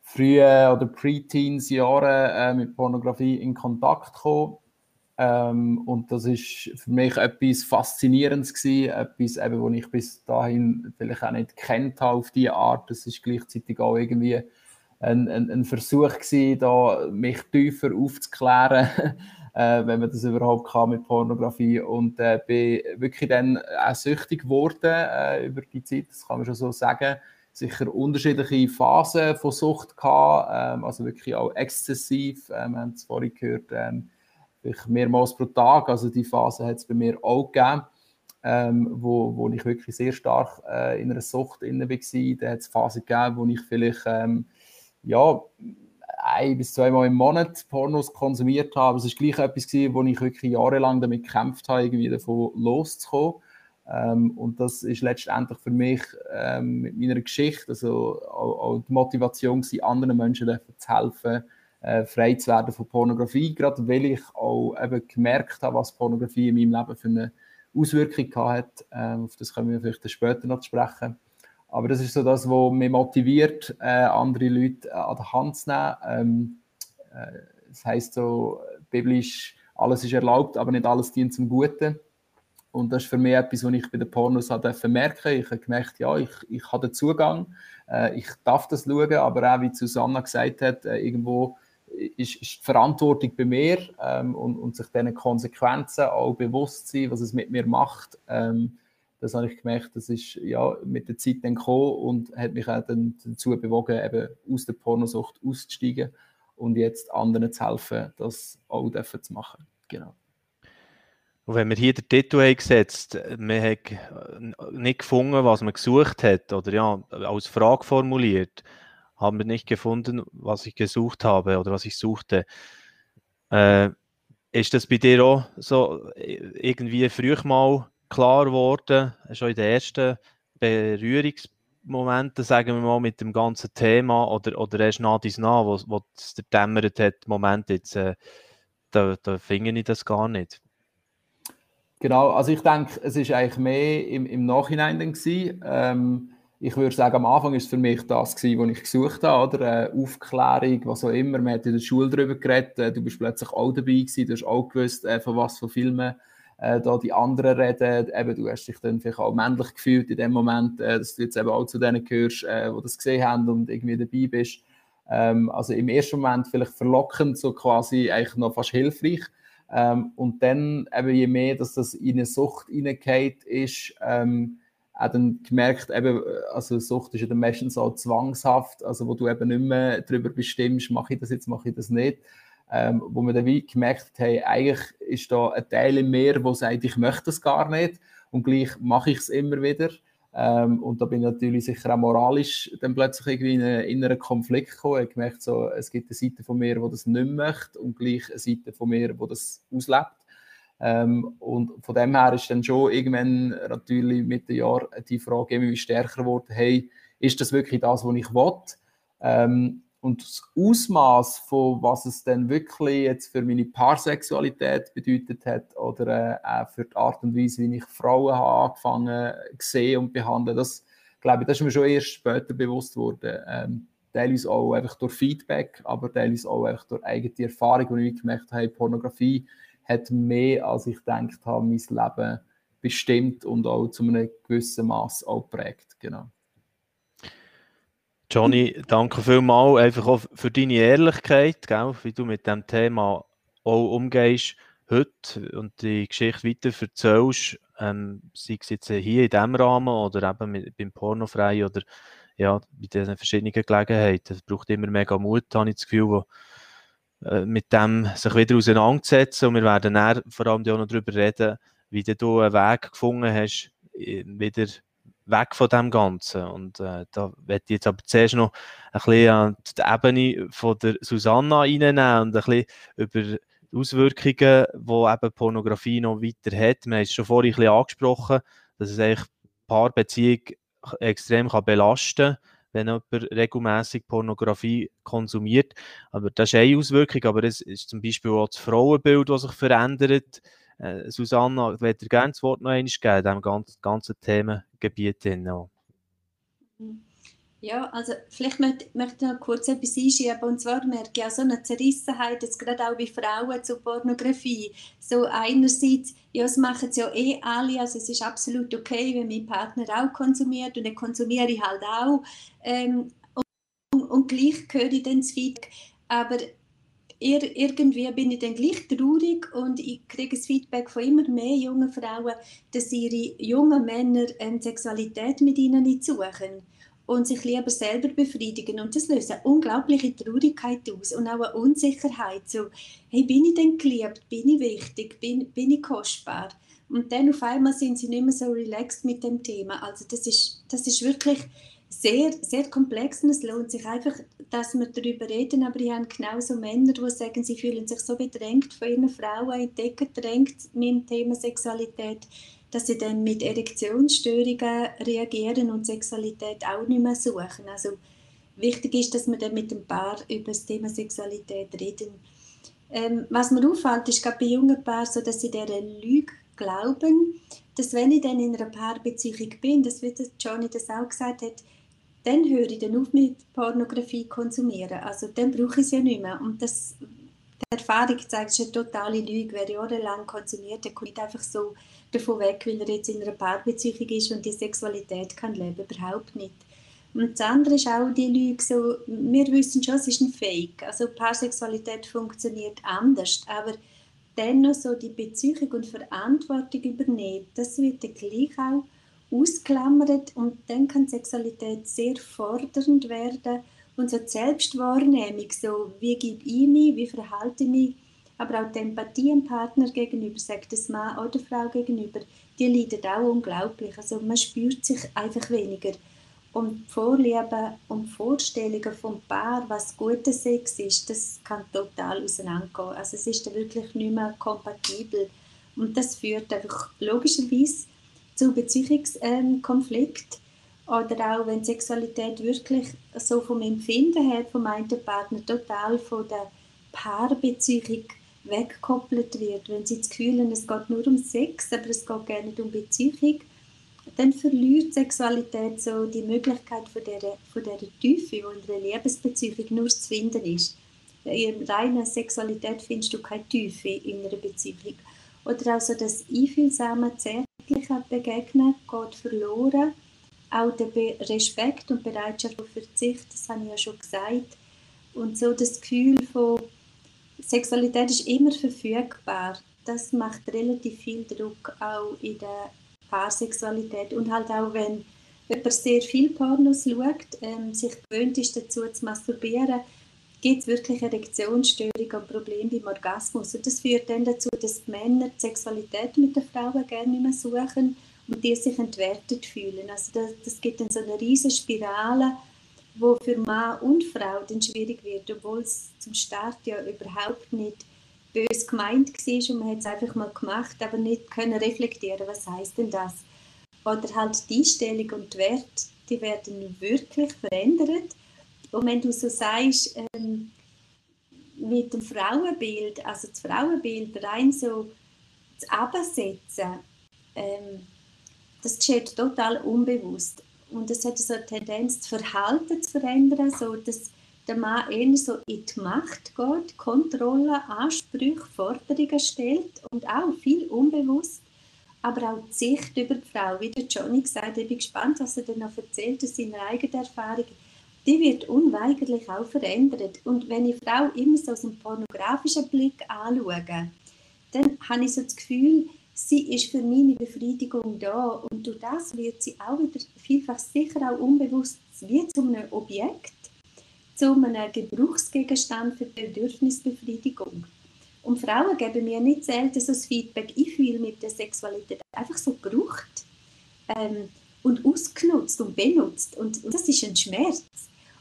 frühen oder Pre-Teens-Jahren äh, mit Pornografie in Kontakt gekommen. Ähm, und das ist für mich etwas Faszinierendes gewesen, etwas, eben, was ich bis dahin vielleicht auch nicht kennt habe auf diese Art. Das ist gleichzeitig auch irgendwie ein, ein, ein Versuch gewesen, da mich tiefer aufzuklären, äh, wenn man das überhaupt kann mit Pornografie. Und äh, bin wirklich dann auch süchtig geworden äh, über die Zeit, das kann man schon so sagen sicher unterschiedliche Phasen von Sucht gehabt, ähm, also wirklich auch exzessiv. Ähm, wir haben es vorhin gehört, ähm, mehrmals pro Tag. Also die Phase hat es bei mir auch gegeben, ähm, wo, wo ich wirklich sehr stark äh, in einer Sucht inne war. Da hat es Phasen gegeben, wo ich vielleicht ähm, ja, ein bis zweimal im Monat Pornos konsumiert habe. Es war gleich etwas, gewesen, wo ich wirklich jahrelang damit gekämpft habe, irgendwie davon loszukommen. Ähm, und das ist letztendlich für mich ähm, mit meiner Geschichte, also auch, auch die Motivation, anderen Menschen zu helfen, äh, frei zu werden von Pornografie, gerade weil ich auch eben gemerkt habe, was Pornografie in meinem Leben für eine Auswirkung hat. Ähm, auf das können wir vielleicht später noch sprechen. Aber das ist so das, was mich motiviert, äh, andere Leute äh, an der Hand zu nehmen. Ähm, äh, das heißt so biblisch, alles ist erlaubt, aber nicht alles dient zum Guten. Und das ist für mich etwas, was ich bei den Pornos merken merken Ich habe gemerkt, ja, ich, ich habe den Zugang, äh, ich darf das schauen, aber auch, wie Susanna gesagt hat, äh, irgendwo ist, ist, die Verantwortung bei mir ähm, und, und, sich diesen Konsequenzen auch bewusst sein, was es mit mir macht. Ähm, das habe ich gemerkt, das ist ja mit der Zeit dann gekommen und hat mich auch dann dazu bewogen, eben aus der Pornosucht auszusteigen und jetzt anderen zu helfen, das auch zu machen. Genau. Und wenn wir hier den Titel haben gesetzt man hat nicht gefunden, was man gesucht hat, oder ja, als Frage formuliert, haben wir nicht gefunden, was ich gesucht habe oder was ich suchte. Äh, ist das bei dir auch so irgendwie früh mal klar geworden, schon in den ersten Berührungsmomenten, sagen wir mal, mit dem ganzen Thema oder, oder erst nach dies nach, wo, wo es dir dämmert hat, Moment, jetzt, äh, da, da finde ich das gar nicht. Genau, also ich denke, es ist eigentlich mehr im, im Nachhinein dann gewesen. Ähm, ich würde sagen, am Anfang ist es für mich das gewesen, was ich gesucht habe, oder? Äh, Aufklärung, was auch immer. Man hat in der Schule darüber geredet, äh, du bist plötzlich auch dabei gewesen, du hast auch gewusst, äh, von was für Filmen äh, da die anderen reden. Eben, du hast dich dann vielleicht auch männlich gefühlt in dem Moment, äh, dass du jetzt eben auch zu denen gehörst, äh, die das gesehen haben und irgendwie dabei bist. Ähm, also im ersten Moment vielleicht verlockend, so quasi eigentlich noch fast hilfreich. Ähm, und dann, eben, je mehr, dass das in eine Sucht hineingeht, ist, ähm, auch dann gemerkt, eben, also Sucht ist ja dann meistens so zwangshaft, also wo du eben nicht mehr darüber bestimmst, mache ich das jetzt, mache ich das nicht. Ähm, wo man dann wie gemerkt hat, hey, eigentlich ist da ein Teil in mir, der sagt, ich möchte das gar nicht und gleich mache ich es immer wieder. Ähm, und da bin ich natürlich sicher auch moralisch dann plötzlich irgendwie in einen inneren Konflikt gekommen. Ich habe gemerkt, so, es gibt eine Seite von mir, die das nicht möchte und gleich eine Seite von mir, die das auslebt. Ähm, und von dem her ist dann schon irgendwann natürlich mit den Jahren die Frage immer stärker geworden, hey, ist das wirklich das, was ich will? Ähm, und das Ausmaß von was es denn wirklich jetzt für meine Paarsexualität bedeutet hat oder äh, auch für die Art und Weise, wie ich Frauen habe angefangen sehen und behandeln, das glaube ich, das ist mir schon erst später bewusst worden. Ähm, teilweise auch einfach durch Feedback, aber teilweise auch einfach durch eigene Erfahrung, wo ich gemerkt habe, Pornografie hat mehr, als ich gedacht habe, mein Leben bestimmt und auch zu einem gewissen Maß auch prägt. Genau. Johnny, danke vielmals einfach auch für deine Ehrlichkeit, gell, wie du mit dem Thema auch umgehst heute und die Geschichte weiter erzählst, ähm, sei es jetzt hier in diesem Rahmen oder eben mit, beim Pornofrei oder ja, bei diesen verschiedenen Gelegenheiten. Es braucht immer mega Mut, habe ich das Gefühl, wo, mit dem sich wieder auseinanderzusetzen und wir werden dann vor allem auch noch darüber reden, wie du einen Weg gefunden hast, wieder weg von dem Ganzen. Und äh, da werde ich jetzt aber zuerst noch ein bisschen an die Ebene von der Susanna reinnehmen und ein bisschen über die Auswirkungen, die eben Pornografie noch weiter hat. Wir haben es schon vorhin ein bisschen angesprochen, dass es eigentlich Paarbeziehung extrem kann belasten kann, wenn jemand regelmäßig Pornografie konsumiert. Aber das ist eine Auswirkung, aber es ist zum Beispiel auch das Frauenbild, das sich verändert. Äh, Susanna, ich würde gerne das Wort noch einmal geben, diesem ganzen, ganzen Themengebiet. Noch. Ja, also vielleicht möchte, ich noch kurz etwas einschieben. Und zwar merke ich auch so eine Zerrissenheit, jetzt gerade auch bei Frauen zur Pornografie. So einerseits, ja, das machen es ja eh alle, also es ist absolut okay, wenn mein Partner auch konsumiert und dann konsumiere ich halt auch. Ähm, und, und, gleich höre ich dann das Feedback. Aber ir irgendwie bin ich dann gleich traurig und ich kriege das Feedback von immer mehr jungen Frauen, dass ihre jungen Männer ähm, Sexualität mit ihnen nicht suchen und sich lieber selber befriedigen. Und das löst eine unglaubliche Traurigkeit aus und auch eine Unsicherheit. So, hey, bin ich denn geliebt? Bin ich wichtig? Bin, bin ich kostbar? Und dann auf einmal sind sie nicht mehr so relaxed mit dem Thema. Also das ist, das ist wirklich sehr, sehr komplex und es lohnt sich einfach, dass wir darüber reden. Aber ich habe genauso Männer, die sagen, sie fühlen sich so bedrängt von ihren Frauen in die Decke gedrängt mit dem Thema Sexualität dass sie dann mit Erektionsstörungen reagieren und Sexualität auch nicht mehr suchen. Also wichtig ist, dass wir dann mit dem Paar über das Thema Sexualität reden. Ähm, was mir auffällt, ist gerade bei jungen Paaren so, dass sie dieser Lüge glauben, dass wenn ich dann in einer Paarbeziehung bin, das wie Johnny das auch gesagt hat, dann höre ich dann auf mit Pornografie konsumieren. Also dann brauche ich es ja nicht mehr. Und das, die Erfahrung zeigt, es eine totale Lüge. Wer jahrelang konsumiert, der kommt einfach so davon weg, weil er jetzt in einer Paarbeziehung ist und die Sexualität kann leben, überhaupt nicht. Und das andere ist auch die Lüge, so, wir wissen schon, es ist ein Fake, also Paarsexualität funktioniert anders, aber dennoch so die Beziehung und Verantwortung übernehmen, das wird dann gleich auch ausklammert und dann kann Sexualität sehr fordernd werden und so die Selbstwahrnehmung, so wie gebe ich mich, wie verhalte ich mich, aber auch die Empathie dem Partner gegenüber, sagt es Mann oder Frau gegenüber, die leidet auch unglaublich. Also man spürt sich einfach weniger. Und Vorlieben und Vorstellungen vom Paar, was guter Sex ist, das kann total auseinandergehen. Also es ist dann wirklich nicht mehr kompatibel. Und das führt einfach logischerweise zu Beziehungskonflikt. Oder auch wenn Sexualität wirklich so vom Empfinden her vom einen Partner total von der Paarbeziehung weggekoppelt wird, wenn sie das Gefühl haben, es geht nur um Sex, aber es geht gar nicht um Beziehung, dann verliert Sexualität so die Möglichkeit von dieser, von dieser Tiefe, die in einer Liebesbeziehung nur zu finden ist. In reiner Sexualität findest du keine Tiefe in einer Beziehung. Oder auch so das einfühlsame, zärtliche Begegnen geht verloren. Auch der Respekt und Bereitschaft auf Verzicht, das habe ich ja schon gesagt. Und so das Gefühl von Sexualität ist immer verfügbar. Das macht relativ viel Druck auch in der Paarsexualität. Und halt auch, wenn jemand sehr viel Pornos schaut, ähm, sich gewöhnt ist dazu zu masturbieren, gibt es wirklich Erektionsstörungen und Probleme beim Orgasmus. Und das führt dann dazu, dass die Männer die Sexualität mit den Frauen gerne nicht mehr suchen und die sich entwertet fühlen. Also das, das gibt dann so eine riesige Spirale, wo für Mann und Frau dann schwierig wird, obwohl es zum Start ja überhaupt nicht bös gemeint war und man hat es einfach mal gemacht, aber nicht können reflektieren, was heißt denn das? Oder halt die Einstellung und die Werte, die werden wirklich verändert. Und wenn du so sagst, ähm, mit dem Frauenbild, also das Frauenbild rein so zu absetzen, ähm, das geschieht total unbewusst. Und es hat so eine Tendenz, das Verhalten zu verändern, so dass der Mann eher so in die Macht geht, Kontrolle, Ansprüche, Forderungen stellt und auch viel unbewusst, aber auch die Sicht über die Frau. Wie der Johnny gesagt hat, ich bin gespannt, was er dann noch erzählt aus seiner eigenen Erfahrung. Die wird unweigerlich auch verändert. Und wenn ich Frau immer so aus einem pornografischen Blick anschaue, dann habe ich so das Gefühl, sie ist für meine Befriedigung da und durch das wird sie auch wieder vielfach sicher auch unbewusst wie zu einem Objekt, zu einem Gebrauchsgegenstand für die Bedürfnisbefriedigung. Und Frauen geben mir nicht selten so das Feedback, ich fühle mit der Sexualität einfach so gebraucht ähm, und ausgenutzt und benutzt. Und, und das ist ein Schmerz.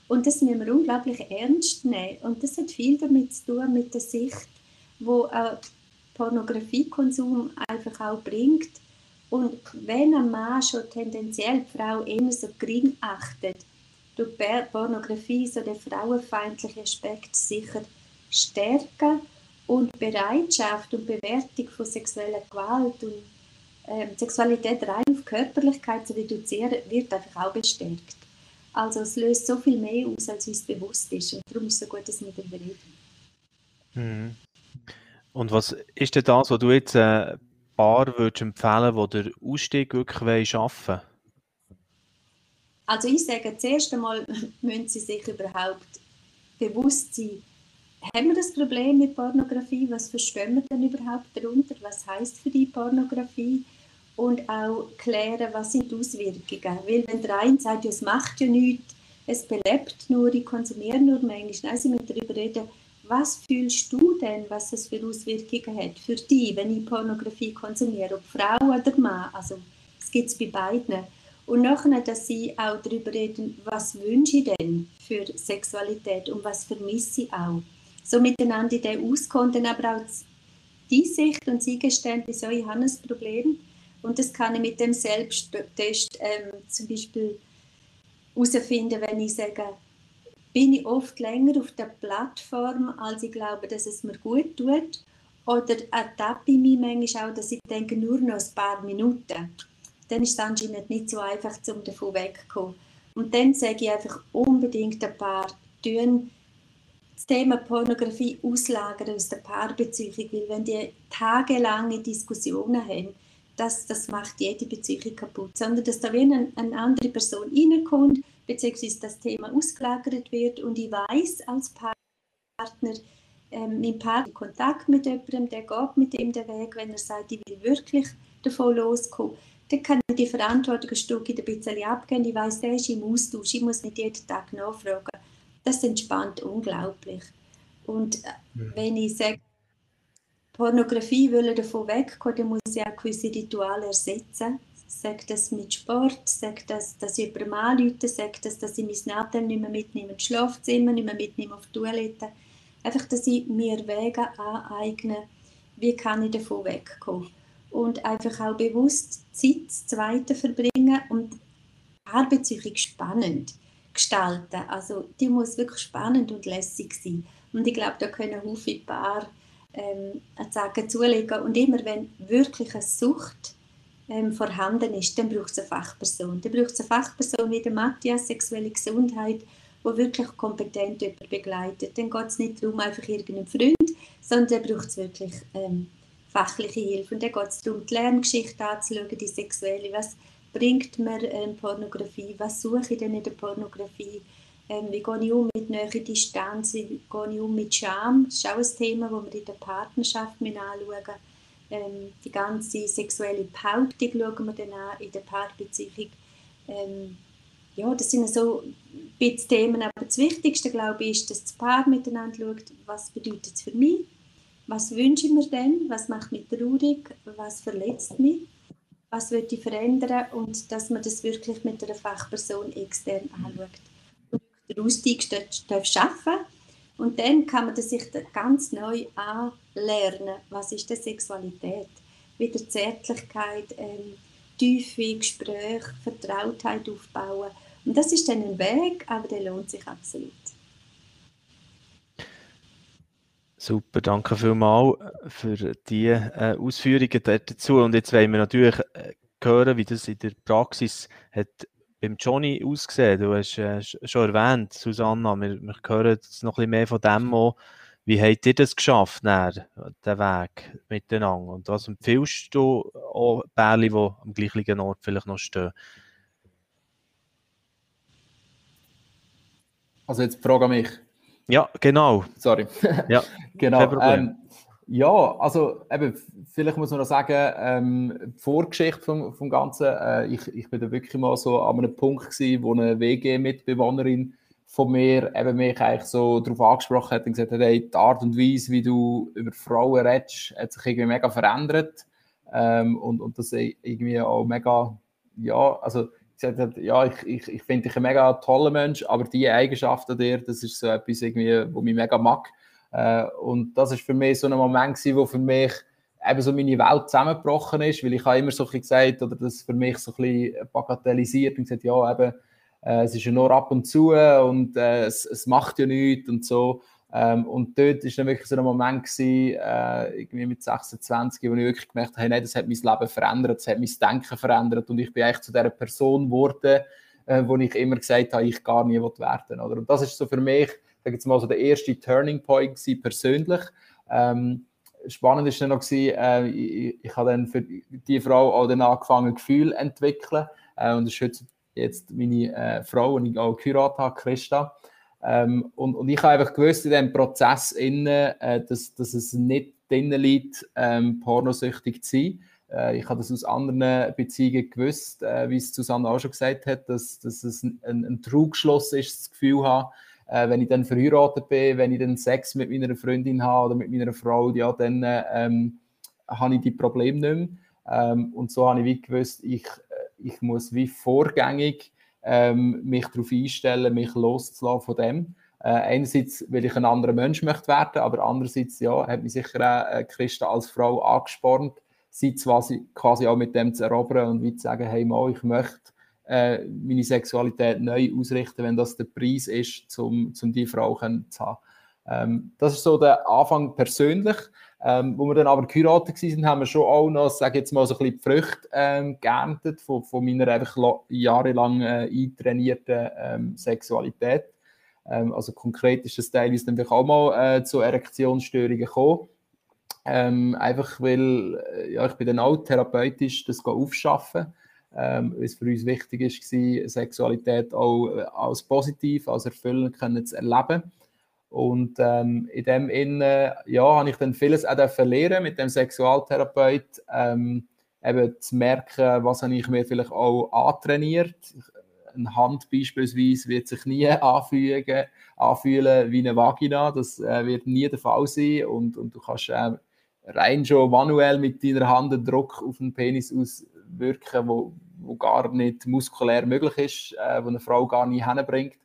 Und das müssen wir unglaublich ernst nehmen. Und das hat viel damit zu tun, mit der Sicht, wo äh, Pornografiekonsum einfach auch bringt. Und wenn ein Mann schon tendenziell die Frau immer so gering achtet, durch Pornografie so den frauenfeindlichen Aspekt sicher stärken und Bereitschaft und Bewertung von sexueller Gewalt und äh, Sexualität rein auf Körperlichkeit zu reduzieren, wird einfach auch bestärkt. Also es löst so viel mehr aus, als uns bewusst ist. Und darum ist es so gut, dass wir darüber reden. Mhm. Und was ist denn das, was du jetzt ein äh, Paar würdest empfehlen, wo der Ausstieg wirklich schaffen wollen? Also ich sage, zuerst einmal müssen sie sich überhaupt bewusst sein, haben wir das Problem mit Pornografie? Was verstehen wir denn überhaupt darunter? Was heißt für die Pornografie? Und auch klären, was sind die Auswirkungen? Weil wenn der eine sagt, es macht ja nichts, es belebt nur, ich konsumiere nur manchmal. Nein, sie müssen darüber reden, was fühlst du denn, was es für Auswirkungen hat für dich, wenn ich Pornografie konsumiere, ob Frau oder Mann, also es gibt es bei beiden. Und nachher, dass sie auch darüber reden, was wünsche ich denn für Sexualität und was vermisse ich auch. So miteinander in den auskommen, aber auch die Sicht und sie Geständnis, so, ich habe ein Problem und das kann ich mit dem Selbsttest ähm, zum Beispiel herausfinden, wenn ich sage, bin ich oft länger auf der Plattform, als ich glaube, dass es mir gut tut. Oder ertappe ich mich manchmal auch, dass ich denke, nur noch ein paar Minuten. Dann ist es anscheinend nicht so einfach, um davon wegzukommen. Und dann sage ich einfach unbedingt ein paar, tun das Thema Pornografie auslagern aus der Paarbeziehung, weil wenn die tagelange Diskussionen haben, das, das macht jede Beziehung kaputt, sondern dass da wie eine, eine andere Person reinkommt, beziehungsweise das Thema ausgelagert wird und ich weiß als Partner, ähm, mein Partner in Kontakt mit jemandem, der geht mit ihm den Weg, wenn er sagt, ich will wirklich davon loskommen, dann kann ich die Verantwortung ein Stück ein bisschen abgeben. Ich weiß, der ist im Austausch, ich muss nicht jeden Tag nachfragen. Das entspannt unglaublich. Und mhm. wenn ich sage, Pornografie will davon wegkommen, dann muss ich auch gewisse Rituale ersetzen sagt das mit Sport, sagt das, dass ich anrufe, sagt das, dass ich mein Nattel nicht mehr mitnehme ins Schlafzimmer, nicht mehr mitnehme auf die Toilette. Einfach, dass ich mir Wege aneigne, wie kann ich davon wegkommen. Und einfach auch bewusst Zeit zu Zweite verbringen und Arbeitssuche spannend gestalten. Also die muss wirklich spannend und lässig sein. Und ich glaube, da können viele Paar ähm, sagen, zulegen. Und immer wenn wirklich eine Sucht ähm, vorhanden ist, dann braucht es eine Fachperson. Dann braucht es eine Fachperson wie der Matthias, sexuelle Gesundheit, wo wirklich kompetent jemand begleitet. Dann geht es nicht darum, einfach irgendeinen Freund, sondern braucht es wirklich ähm, fachliche Hilfe. Und dann geht es darum, die Lerngeschichte anzuschauen, die sexuelle. Was bringt mir ähm, Pornografie? Was suche ich denn in der Pornografie? Ähm, wie gehe ich um mit näher Distanz? Wie gehe ich um mit Scham? Das ist auch ein Thema, das wir in der Partnerschaft anschauen ähm, die ganze sexuelle Behauptung schauen wir dann an in der Paarbeziehung. Ähm, ja, das sind so ein bisschen Themen, aber das Wichtigste, glaube ich, ist, dass das Paar miteinander schaut, was bedeutet es für mich, was wünsche ich mir denn, was macht mich traurig, was verletzt mich, was wird ich verändern? Und dass man das wirklich mit einer Fachperson extern anschaut. Den Ausstieg darf schaffen. Und dann kann man sich ganz neu anlernen, was ist denn Sexualität? Wieder Zärtlichkeit, ähm, tiefe Gespräche, Vertrautheit aufbauen. Und das ist dann ein Weg, aber der lohnt sich absolut. Super, danke vielmals für die äh, Ausführungen dazu. Und jetzt wollen wir natürlich äh, hören, wie das in der Praxis hat beim Johnny ausgesehen? Du hast äh, schon erwähnt, Susanna, wir, wir hören jetzt noch ein bisschen mehr von dem an. Wie habt ihr das geschafft, näher, den Weg miteinander? Und was empfiehlst du auch Bärli, die am gleichen Ort vielleicht noch stehen? Also jetzt frage mich. Ja, genau. Sorry. Ja, genau. Ähm, ja, also eben, vielleicht muss man noch sagen, ähm, die Vorgeschichte vom, vom Ganzen, äh, ich, ich bin da wirklich mal so an einem Punkt gewesen, wo eine WG-Mitbewohnerin von mir eben mich eigentlich so darauf angesprochen hat und gesagt hat, hey, die Art und Weise, wie du über Frauen redest, hat sich irgendwie mega verändert ähm, und, und das irgendwie auch mega, ja, also gesagt hat, ja, ich, ich, ich finde dich ein mega toller Mensch, aber die Eigenschaften dir, das ist so etwas irgendwie, wo mich mega mag. Äh, und das ist für mich so ein Moment gewesen, wo für mich eben so meine Welt zusammengebrochen ist, weil ich habe immer so ein bisschen gesagt, oder das für mich so ein bisschen bagatellisiert und gesagt, ja, eben, äh, es ist ja nur ab und zu und äh, es, es macht ja nichts und so. Ähm, und dort war dann wirklich so ein Moment, gewesen, äh, irgendwie mit 26, wo ich wirklich gemerkt habe, nein, das hat mein Leben verändert, das hat mein Denken verändert und ich bin eigentlich zu dieser Person geworden, äh, wo ich immer gesagt habe, ich gar nie werden oder? Und das ist so für mich, sage jetzt mal so der erste Turning Point gewesen, persönlich. Ähm, spannend ist dann noch gewesen, äh, ich, ich habe dann für die Frau auch dann angefangen Gefühl entwickeln äh, und das ist heute jetzt meine äh, Frau, die ich auch geheiratet habe, Christa. Ähm, und, und ich habe einfach gewusst in diesem Prozess, innen, äh, dass, dass es nicht drinnen liegt, ähm, pornosüchtig zu sein. Äh, ich habe das aus anderen Beziehungen gewusst, äh, wie es Susanne auch schon gesagt hat, dass, dass es ein, ein, ein Trugschluss ist, das Gefühl habe, äh, wenn ich dann verheiratet bin, wenn ich dann Sex mit meiner Freundin habe oder mit meiner Frau, ja, dann ähm, habe ich die Probleme nicht mehr. Ähm, und so habe ich wie gewusst, ich, ich muss wie vorgängig ähm, mich darauf einstellen, mich loszulassen von dem. Äh, einerseits, weil ich ein anderer Mensch möchte werden, aber andererseits, ja, hat mich sicher auch äh, Christa als Frau angespornt, sie quasi, quasi auch mit dem zu erobern und wie zu sagen, hey, mal, ich möchte äh, meine Sexualität neu ausrichten, wenn das der Preis ist, um zum die Frau zu haben. Ähm, das ist so der Anfang persönlich. Ähm, wo wir dann aber geheiratet waren, haben wir schon auch noch, sage jetzt mal, so ein bisschen die Früchte ähm, geerntet von, von meiner einfach jahrelang äh, eintrainierten ähm, Sexualität. Ähm, also konkret ist das teilweise dann auch mal äh, zu Erektionsstörungen gekommen. Ähm, einfach weil äh, ja, ich bin dann auch therapeutisch das aufschaffen, ähm, es für uns wichtig war, Sexualität auch äh, als positiv, als erfüllend können zu erleben. Und ähm, in dem Innen, ja, habe ich dann vieles auch verlieren mit dem Sexualtherapeut, ähm, eben zu merken, was habe ich mir vielleicht auch antrainiert. Eine Hand beispielsweise wird sich nie anfügen, anfühlen wie eine Vagina, das äh, wird nie der Fall sein und, und du kannst äh, rein schon manuell mit deiner Hand einen Druck auf den Penis auswirken, wo, wo gar nicht muskulär möglich ist, äh, wo eine Frau gar nicht hinbringt.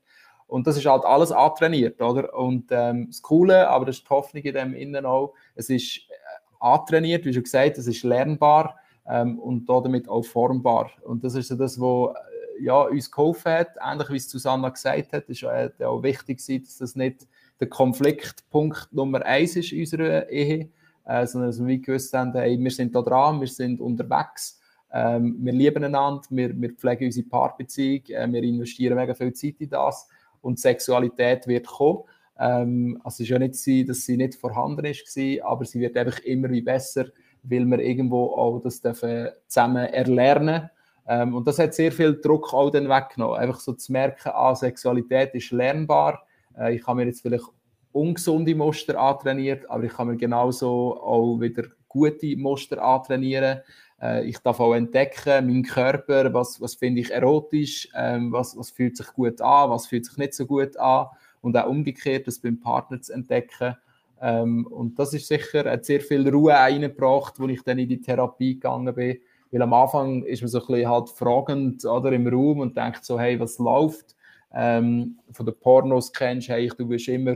Und das ist halt alles antrainiert, oder? Und ähm, das Coole, aber das ist die Hoffnung in dem Innen auch, es ist äh, antrainiert, wie schon gesagt, es ist lernbar ähm, und damit auch formbar. Und das ist so das, was äh, ja, uns geholfen hat, ähnlich wie es Susanna gesagt hat, ist äh, auch wichtig, dass das nicht der Konfliktpunkt Nummer eins ist in unserer Ehe, äh, sondern dass wir gewusst haben, hey, wir sind da dran, wir sind unterwegs, ähm, wir lieben einander, wir, wir pflegen unsere Paarbeziehung, äh, wir investieren mega viel Zeit in das und Sexualität wird kommen. Ähm, also es ist ja nicht so, dass sie nicht vorhanden ist, aber sie wird einfach immer wie besser, weil wir irgendwo auch das dürfen zusammen erlernen ähm, und das hat sehr viel Druck auch dann weggenommen. Einfach so zu merken, ah, Sexualität ist lernbar. Äh, ich habe mir jetzt vielleicht ungesunde Muster antrainiert, aber ich kann mir genauso auch wieder gute Muster antrainieren. Äh, ich darf auch entdecken, meinen Körper, was, was finde ich erotisch, ähm, was, was fühlt sich gut an, was fühlt sich nicht so gut an und auch umgekehrt, das beim Partner zu entdecken. Ähm, und das ist sicher, hat sehr viel Ruhe eingebracht, als ich dann in die Therapie gegangen bin. Weil am Anfang ist man so ein bisschen halt fragend oder, im Raum und denkt so, hey, was läuft? Ähm, von den Pornos kennst, hey, du bist immer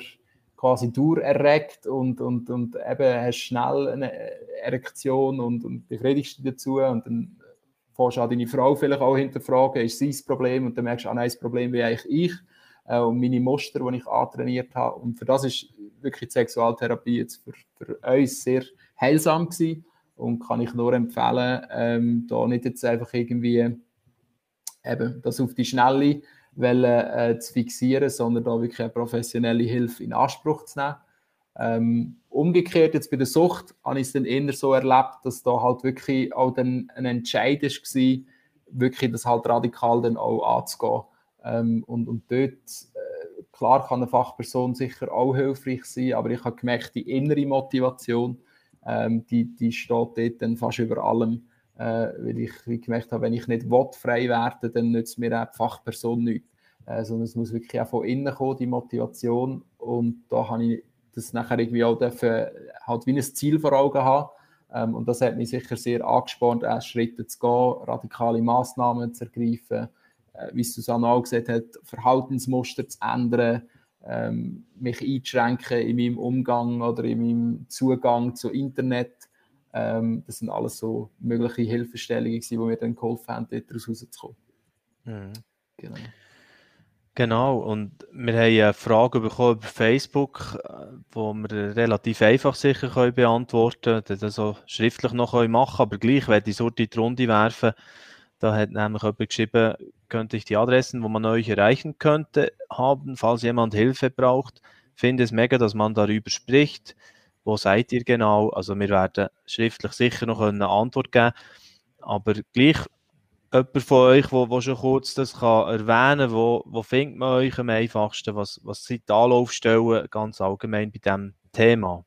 quasi durcherregt und, und, und eben hast schnell eine Erektion und, und befriedigst dich dazu und dann fährst du auch deine Frau vielleicht auch hinterfragen, ist sie das Problem und dann merkst du, ah nein, das Problem bin eigentlich ich äh, und meine Muster, die ich antrainiert habe. Und für das ist wirklich die Sexualtherapie jetzt für, für uns sehr heilsam gewesen und kann ich nur empfehlen, ähm, da nicht jetzt einfach irgendwie eben das auf die Schnelle wollen, äh, zu fixieren, sondern da wirklich eine professionelle Hilfe in Anspruch zu nehmen. Ähm, umgekehrt jetzt bei der Sucht habe ich es dann eher so erlebt, dass da halt wirklich auch dann ein Entscheid war, wirklich das halt radikal dann auch anzugehen. Ähm, und, und dort, äh, klar kann eine Fachperson sicher auch hilfreich sein, aber ich habe gemerkt, die innere Motivation, ähm, die, die steht dort dann fast über allem äh, weil ich gemerkt habe, wenn ich nicht frei werden dann nützt mir auch die Fachperson nichts. Äh, sondern es muss wirklich auch von innen kommen, die Motivation. Und da habe ich das nachher irgendwie auch dürfen, halt wie ein Ziel vor Augen haben. Ähm, und das hat mich sicher sehr angespornt, erst Schritte zu gehen, radikale Massnahmen zu ergreifen, äh, wie Susanne auch gesagt hat, Verhaltensmuster zu ändern, ähm, mich einzuschränken in meinem Umgang oder in meinem Zugang zu Internet ähm, das sind alles so mögliche Hilfestellungen, die mir dann geholfen haben, daraus rauszukommen. Mhm. Genau. Genau, und wir haben eine Frage bekommen über Facebook, äh, wir relativ einfach sicher können beantworten können, das also schriftlich noch machen aber gleich werde ich so die Runde werfen. Da hat nämlich jemand geschrieben, könnte ich die Adressen, wo man euch erreichen könnte, haben, falls jemand Hilfe braucht. Finde es mega, dass man darüber spricht. Wo seid ihr genau? Also wir werden schriftlich sicher noch eine Antwort geben. Aber gleich jemand von euch, der schon kurz das kann erwähnen kann, wo, wo findet man euch am einfachsten? Was, was sind die Anlaufstellen ganz allgemein bei diesem Thema?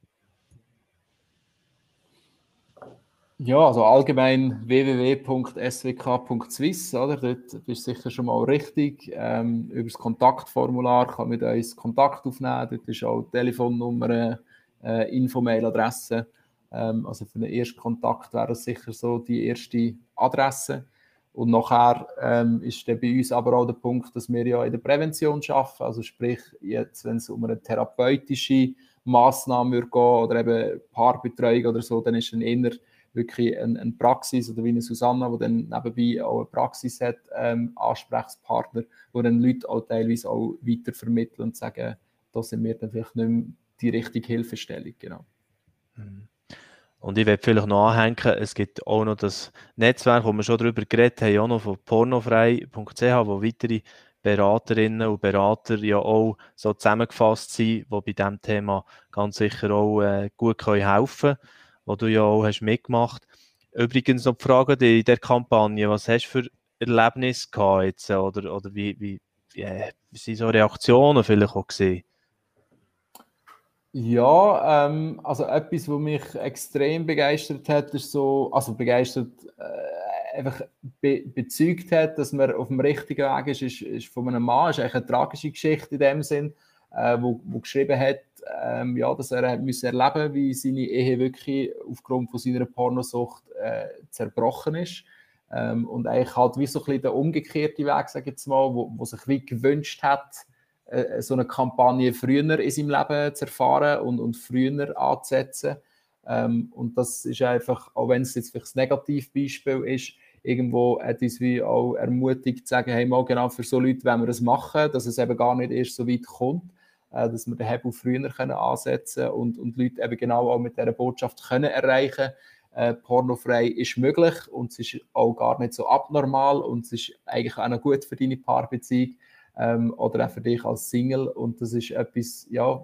Ja, also allgemein www.swk.swiss, oder? Dort bist du sicher schon mal richtig. Ähm, über das Kontaktformular kann man mit uns Kontakt aufnehmen. Dort ist auch Telefonnummer, äh, Infomail-Adresse. Ähm, also für einen ersten Kontakt wäre das sicher so die erste Adresse. Und nachher ähm, ist bei uns aber auch der Punkt, dass wir ja in der Prävention arbeiten. Also sprich, jetzt, wenn es um eine therapeutische Massnahme geht oder eben Paarbetreuung oder so, dann ist dann eher wirklich eine, eine Praxis oder wie eine Susanna, die dann nebenbei auch eine Praxis hat, ähm, Ansprechpartner, wo dann Leute auch teilweise auch weiter vermitteln und sagen, da sind wir dann vielleicht nicht mehr die richtige Hilfestellung. Genau. Mhm. Und ich werde vielleicht noch anhängen, es gibt auch noch das Netzwerk, wo wir schon darüber geredet haben, auch noch von pornofrei.ch, wo weitere Beraterinnen und Berater ja auch so zusammengefasst sind, die bei diesem Thema ganz sicher auch äh, gut helfen können, wo du ja auch hast mitgemacht. Übrigens noch die Frage die in der Kampagne, was hast du für Erlebnisse gehabt jetzt, oder, oder wie, wie, wie, äh, wie sind so Reaktionen vielleicht auch gesehen? Ja, ähm, also etwas, was mich extrem begeistert hat, ist so, also begeistert, äh, einfach be bezeugt hat, dass man auf dem richtigen Weg ist, ist, ist von einem Mann, ist eigentlich eine tragische Geschichte in dem Sinn, äh, wo, wo geschrieben hat, ähm, ja, dass er müssen erleben wie seine Ehe wirklich aufgrund von seiner Pornosucht äh, zerbrochen ist. Ähm, und eigentlich halt wie so ein bisschen der umgekehrte Weg, sage ich jetzt mal, wo, wo sich wie gewünscht hat, äh, so eine Kampagne früher in seinem Leben zu erfahren und, und früher anzusetzen. Ähm, und das ist einfach, auch wenn es jetzt vielleicht ein Negativbeispiel ist, irgendwo hat uns wie auch ermutigt zu sagen, hey, mal genau für so Leute wenn wir das machen, dass es eben gar nicht erst so weit kommt, äh, dass wir den Hebel früher können ansetzen und, und Leute eben genau auch mit dieser Botschaft können erreichen äh, pornofrei ist möglich und es ist auch gar nicht so abnormal und es ist eigentlich auch noch gut für deine Paarbeziehung ähm, oder auch für dich als Single. Und das ist etwas, ja,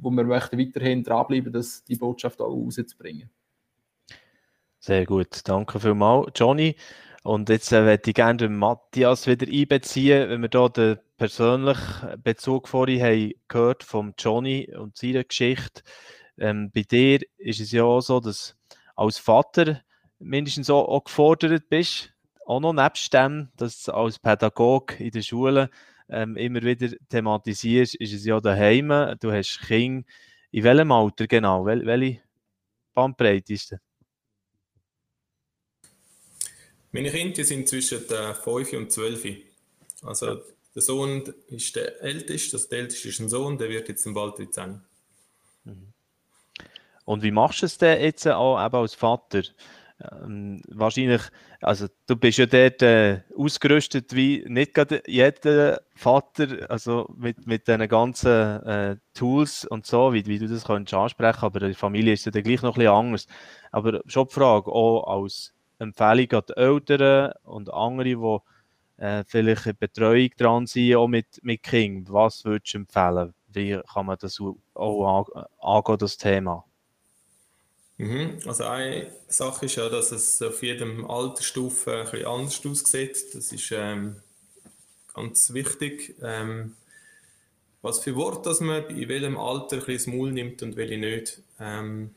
wo wir möchten weiterhin dranbleiben, dass die Botschaft auch rauszubringen. Sehr gut, danke vielmals, Johnny. Und jetzt äh, möchte ich gerne den Matthias wieder einbeziehen, wenn wir hier den persönlichen Bezug vorhin haben gehört vom Johnny und seiner Geschichte. Ähm, bei dir ist es ja auch so, dass als Vater mindestens auch, auch gefordert bist, auch noch nebst dem, dass du als Pädagoge in der Schule ähm, immer wieder thematisierst, ist es ja daheim. Du hast Kinder. In welchem Alter genau? Wel welche Bandbreite ist das? Meine Kinder sind zwischen 5 und 12. Also der Sohn ist der älteste, das der älteste ist ein Sohn, der wird jetzt bald 13. Mhm. Und wie machst du es denn jetzt auch eben als Vater? Ähm, wahrscheinlich, also du bist ja dort äh, ausgerüstet wie nicht gerade jeder Vater, also mit, mit diesen ganzen äh, Tools und so, wie, wie du das kannst ansprechen, aber der Familie ist es dann gleich noch ein bisschen anders. Aber schon die Frage, auch als Empfehlung an die Eltern und andere, die äh, vielleicht in Betreuung dran sind, auch mit, mit Kindern, was würdest du empfehlen? Wie kann man das auch angehen, das Thema? Mhm. Also eine Sache ist ja, dass es auf jedem Altersstufe ein bisschen anders aussieht. Das ist ähm, ganz wichtig. Ähm, was für Wort dass man in welchem Alter ein bisschen das Maul nimmt und welche nicht. Ähm,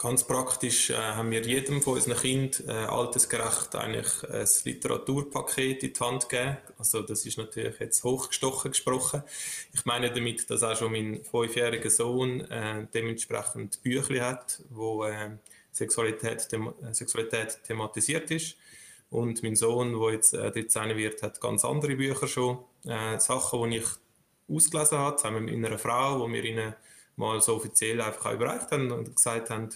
Ganz praktisch äh, haben wir jedem von unseren Kindern äh, altersgerecht eigentlich ein Literaturpaket in die Hand gegeben. Also das ist natürlich jetzt hochgestochen gesprochen. Ich meine damit, dass auch schon mein fünfjähriger Sohn äh, dementsprechend Bücher hat, wo äh, Sexualität, them Sexualität thematisiert ist. Und mein Sohn, der jetzt äh, 13 wird, hat ganz andere Bücher schon. Äh, Sachen, die ich ausgelesen habe, zusammen mit einer Frau, wo wir ihnen mal so offiziell einfach auch überreicht haben und gesagt haben,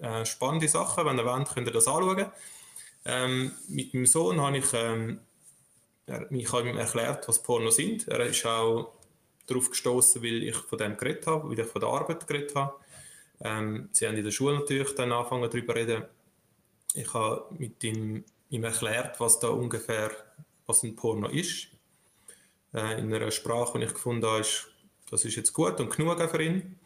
äh, spannende Sachen. Wenn ihr wollt, könnt ihr das anschauen. Ähm, mit meinem Sohn habe ich, ähm, ich habe ihm erklärt, was Porno sind. Er ist auch darauf gestoßen, weil ich von dem geredet habe, weil ich von der Arbeit geredet habe. Ähm, sie haben in der Schule natürlich dann angefangen darüber zu reden. ich habe mit ihm, ihm erklärt, was da ungefähr, was ein Porno ist. Äh, in einer Sprache, die ich gefunden habe, ist, das ist jetzt gut und genug für ihn.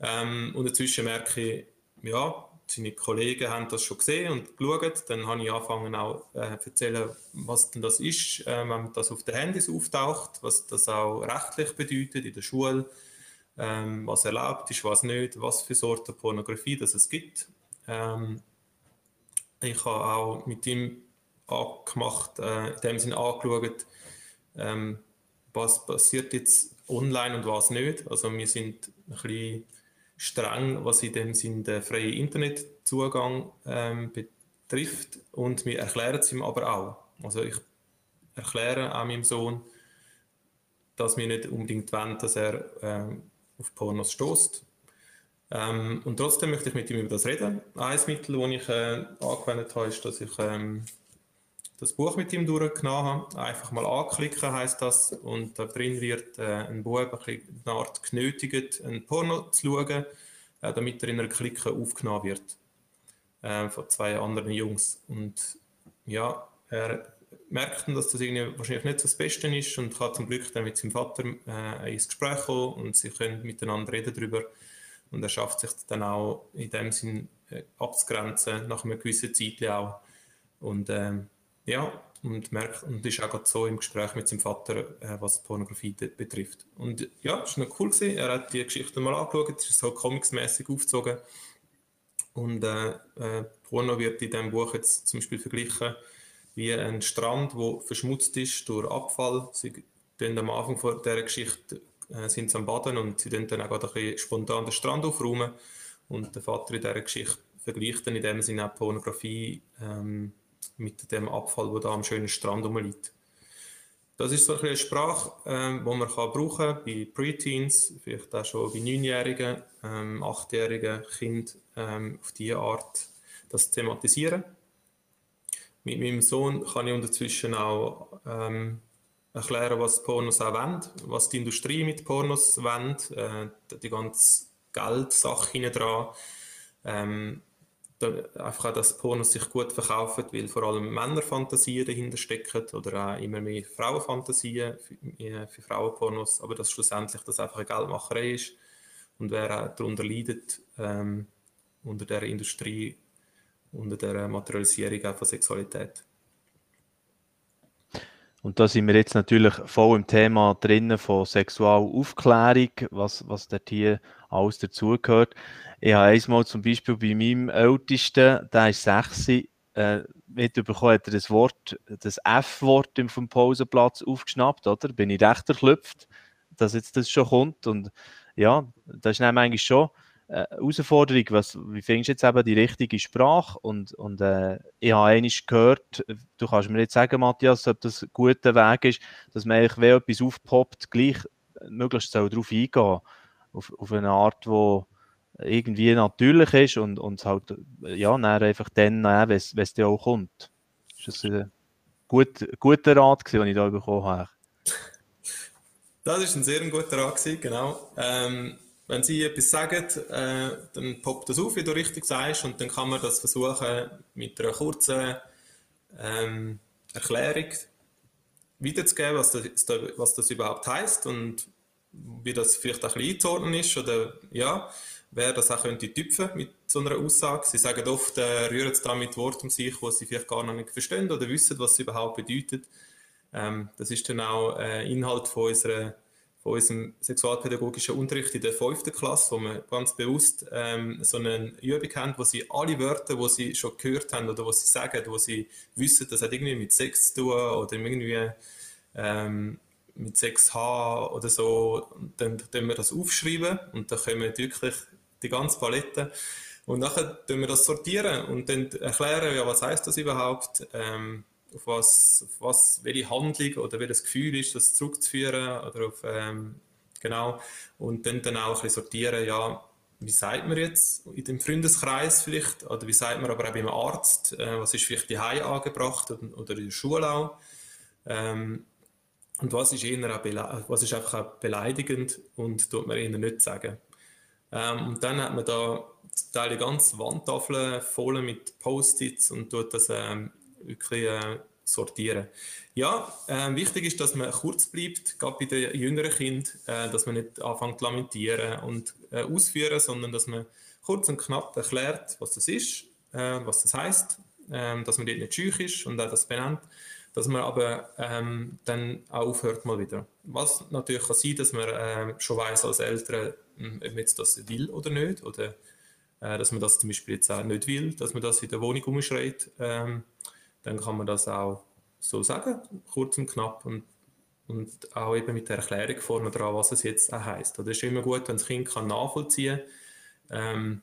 Ähm, und dazwischen merke ich, ja, seine Kollegen haben das schon gesehen und geschaut. Dann habe ich angefangen auch äh, zu erzählen, was denn das ist, äh, wenn das auf den Handys auftaucht, was das auch rechtlich bedeutet in der Schule, ähm, was erlaubt ist, was nicht, was für Sorten Pornografie das es gibt. Ähm, ich habe auch mit ihm angemacht, äh, in dem Sinne angeschaut, ähm, was passiert jetzt online und was nicht. Also wir sind ein bisschen streng, was in dem Sinne den freien Internetzugang ähm, betrifft und wir erklären es ihm aber auch. Also ich erkläre auch meinem Sohn, dass wir nicht unbedingt wollen, dass er ähm, auf Pornos stößt. Ähm, und trotzdem möchte ich mit ihm über das reden. Ein Mittel, das ich äh, angewendet habe, ist, dass ich ähm, das Buch mit ihm durchgenommen habe. Einfach mal anklicken heißt das und da drin wird äh, ein Bub ein eine Art genötigt, ein Porno zu schauen, äh, damit er in einer Clique aufgenommen wird äh, von zwei anderen Jungs. Und ja, er merkt dann, dass das irgendwie wahrscheinlich nicht so das Beste ist und kann zum Glück dann mit seinem Vater äh, ins Gespräch kommen und sie können miteinander reden darüber und er schafft sich dann auch in dem Sinn äh, abzugrenzen nach einer gewissen Zeit auch und ähm, ja, und merkt und ist auch so im Gespräch mit seinem Vater, äh, was Pornografie betrifft. Und ja, es war noch cool gewesen. Er hat die Geschichte mal angeschaut, es ist so comicsmäßig aufgezogen. Und äh, äh, Porno wird in diesem Buch jetzt zum Beispiel verglichen wie ein Strand, der verschmutzt ist durch Abfall. Sie tun am Anfang von dieser Geschichte äh, sind sie am Baden und sie dann auch ein bisschen spontan den Strand aufräumen. Und der Vater in dieser Geschichte vergleicht dann in dem Sinne auch Pornografie ähm, mit dem Abfall, der da am schönen Strand rumliegt. Das ist so eine Sprache, ähm, die man kann brauchen kann bei Preteens, vielleicht auch schon bei neunjährigen, ähm, achtjährigen Kindern ähm, auf diese Art das thematisieren. Mit meinem Sohn kann ich unterzwischen auch ähm, erklären, was Pornos auch wollen, was die Industrie mit Pornos wollen, äh, die ganze Geldsache hinten dran. Ähm, einfach auch, dass Pornos sich gut verkaufen, weil vor allem Männerfantasien dahinter stecken oder auch immer mehr Frauenfantasien für, für Frauenpornos, aber dass schlussendlich das einfach eine Geldmacherei ist und wer auch darunter leidet, ähm, unter der Industrie, unter der Materialisierung von Sexualität. Und da sind wir jetzt natürlich voll im Thema drinnen von Sexualaufklärung, was, was dort hier alles dazugehört. Ich habe einmal zum Beispiel bei meinem Ältesten, der ist 6, äh, mitbekommen, hat er das Wort, das F-Wort vom Pausenplatz aufgeschnappt, oder? Bin ich recht erklüpft, dass jetzt das schon kommt. Und ja, das ist dann eigentlich schon äh, Herausforderung, was, wie findest du jetzt eben die richtige Sprache? Und, und äh, ich habe einmal gehört, du kannst mir jetzt sagen, Matthias, ob das ein guter Weg ist, dass man eigentlich, wenn etwas aufpoppt, gleich möglichst darauf eingehen auf, auf eine Art, die irgendwie natürlich ist und, und halt, ja, dann einfach dann wenn es dir auch kommt. Das war ein gut, guter Rat, gewesen, den ich da bekommen habe. Das ist ein sehr guter Rat, gewesen, genau. Ähm, wenn Sie etwas sagen, äh, dann poppt das auf, wie du richtig sagst, und dann kann man das versuchen, mit einer kurzen ähm, Erklärung wiederzugeben, was das, was das überhaupt heißt und wie das vielleicht ein bisschen einzuordnen ist oder ja, wer das auch könnte tüpfen mit so einer Aussage. Sie sagen oft, äh, rühren es da mit Worten um sich, die sie vielleicht gar noch nicht verstehen oder wissen, was es überhaupt bedeutet. Ähm, das ist dann auch äh, Inhalt von, unserer, von unserem sexualpädagogischen Unterricht in der fünften Klasse, wo wir ganz bewusst ähm, so eine Übung haben, wo sie alle Wörter, die sie schon gehört haben oder was sie sagen, wo sie wissen, das hat irgendwie mit Sex zu tun oder irgendwie ähm, mit 6H oder so, dann können wir das aufschreiben und dann können wir wirklich die ganze Palette. Und nachher tun wir das sortieren und dann erklären, ja, was heißt das überhaupt, ähm, auf, was, auf was, welche Handlung oder welches Gefühl ist, das zurückzuführen oder auf, ähm, genau, und dann, dann auch ein bisschen sortieren, ja, wie sagt man jetzt in dem Freundeskreis vielleicht, oder wie sagt man aber auch beim Arzt, äh, was ist vielleicht die Hause angebracht oder, oder in der Schule auch, ähm, und was ist, eher was ist einfach auch beleidigend und tut man ihnen nicht sagen. Ähm, und dann hat man da zum Teil die ganze Wandtafel voll mit Post-its und tut das ähm, wirklich äh, sortieren. Ja, äh, wichtig ist, dass man kurz bleibt, gerade bei den jüngeren Kindern, äh, dass man nicht anfängt zu lamentieren und äh, ausführen, sondern dass man kurz und knapp erklärt, was das ist, äh, was das heißt, äh, dass man dort nicht schüch ist und auch das benennt, dass man aber ähm, dann auch aufhört mal wieder. Was natürlich kann sein, dass man äh, schon weiß als Eltern, hm, ob man jetzt das will oder nicht, oder äh, dass man das zum Beispiel jetzt auch nicht will, dass man das in der Wohnung umschreit. Ähm, dann kann man das auch so sagen, kurz und knapp und, und auch eben mit der Erklärung vorne dran, was es jetzt auch heisst. Das ist immer gut, wenn das Kind kann nachvollziehen kann, ähm,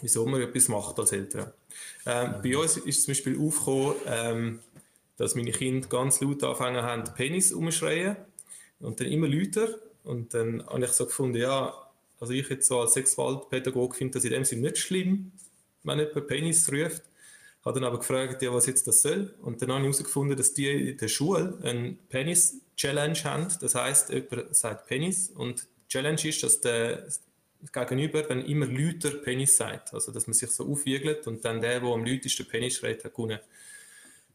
wieso man etwas macht als Eltern. Ähm, mhm. Bei uns ist zum Beispiel aufgekommen, ähm, dass meine Kinder ganz laut angefangen haben, Penis umschreien und dann immer lauter. Und dann habe ich so gefunden, ja, also ich jetzt so als Sexualpädagoge finde das in dem Sinne nicht schlimm, wenn jemand Penis ruft habe dann aber gefragt, ja, was jetzt das soll. Und dann habe ich herausgefunden, dass die in der Schule eine Penis-Challenge haben. Das heißt, jemand sagt Penis und die Challenge ist, dass der Gegenüber dann immer lauter Penis sagt. Also, dass man sich so aufwiegelt und dann der, der am lautesten Penis schreit, hat gewonnen.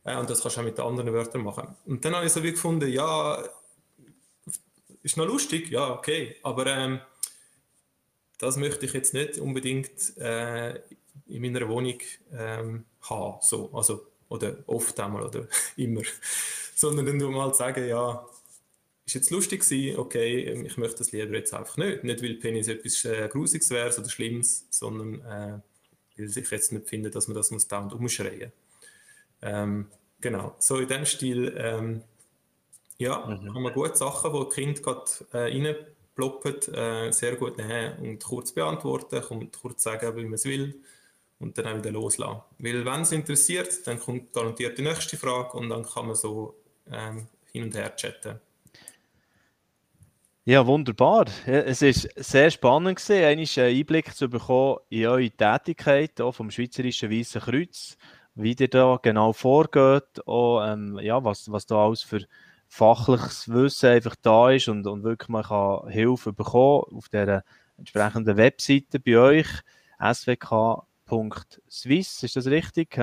Äh, und das kannst du auch mit anderen Wörtern machen. Und dann habe ich so wie gefunden, ja, ist noch lustig, ja, okay, aber ähm, das möchte ich jetzt nicht unbedingt äh, in meiner Wohnung ähm, haben. So. Also, oder oft einmal oder immer. Sondern dann nur mal sagen, ja, ist jetzt lustig gewesen, okay, ähm, ich möchte das lieber jetzt einfach nicht. Nicht, weil Penis etwas äh, Grusiges wäre oder Schlimmes, sondern äh, weil ich jetzt nicht finde, dass man das muss dauernd umschreien. Ähm, genau, so in dem Stil, ähm, ja, mhm. haben wir gute Sachen, wo die Kinder gerade äh, reinploppen, äh, sehr gut nehmen und kurz beantworten und kurz sagen, wie man es will und dann auch wieder loslassen. Weil wenn es interessiert, dann kommt garantiert die nächste Frage und dann kann man so ähm, hin und her chatten. Ja, wunderbar. Es ist sehr spannend gewesen, einen Einblick zu bekommen in eure Tätigkeit auch vom Schweizerischen Weißen Kreuz, wie ihr da genau vorgeht, auch, ähm, ja, was, was da alles für fachliches Wissen einfach da ist und, und wirklich man kann Hilfe bekommen auf der entsprechenden Webseite bei euch, SWK Swiss, ist das richtig?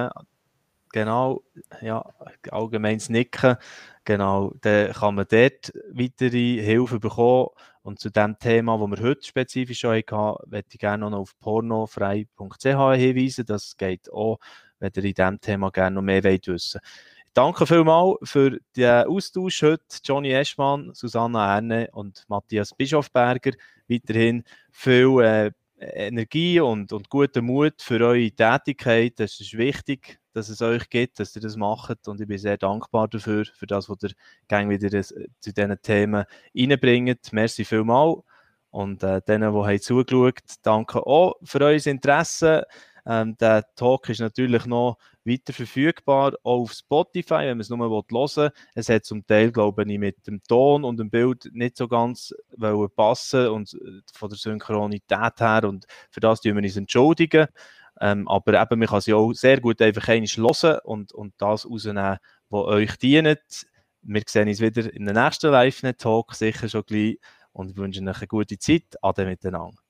Genau, ja, allgemeines Nicken. Genau, dann kann man dort weitere Hilfe bekommen. Und zu dem Thema, das wir heute spezifisch schon hatten, möchte ich gerne noch auf pornofrei.ch hinweisen. Das geht auch, wenn ihr in diesem Thema gerne noch mehr wollt wissen Danke vielmals für den Austausch heute. Johnny Eschmann, Susanna Erne und Matthias Bischofberger. Weiterhin viel äh, Energie und, und guten Mut für eure Tätigkeit. Das ist wichtig, dass es euch gibt, dass ihr das macht. Und ich bin sehr dankbar dafür, für das, was ihr gang wieder das, zu diesen Themen reinbringt. Merci vielmals. Und äh, denen, die haben zugeschaut, danke auch für euer Interesse. Ähm, der Talk ist natürlich noch weiter verfügbar, auch auf Spotify, wenn man es nur hören will. Es hat zum Teil, glaube ich, mit dem Ton und dem Bild nicht so ganz passen und äh, von der Synchronität her und für das tun wir uns entschuldigen. Ähm, aber eben, man kann sie auch sehr gut einfach einmal hören und, und das rausnehmen, was euch dient. Wir sehen uns wieder in der nächsten Live-Talk, sicher schon gleich und wünschen euch eine gute Zeit. Ade miteinander.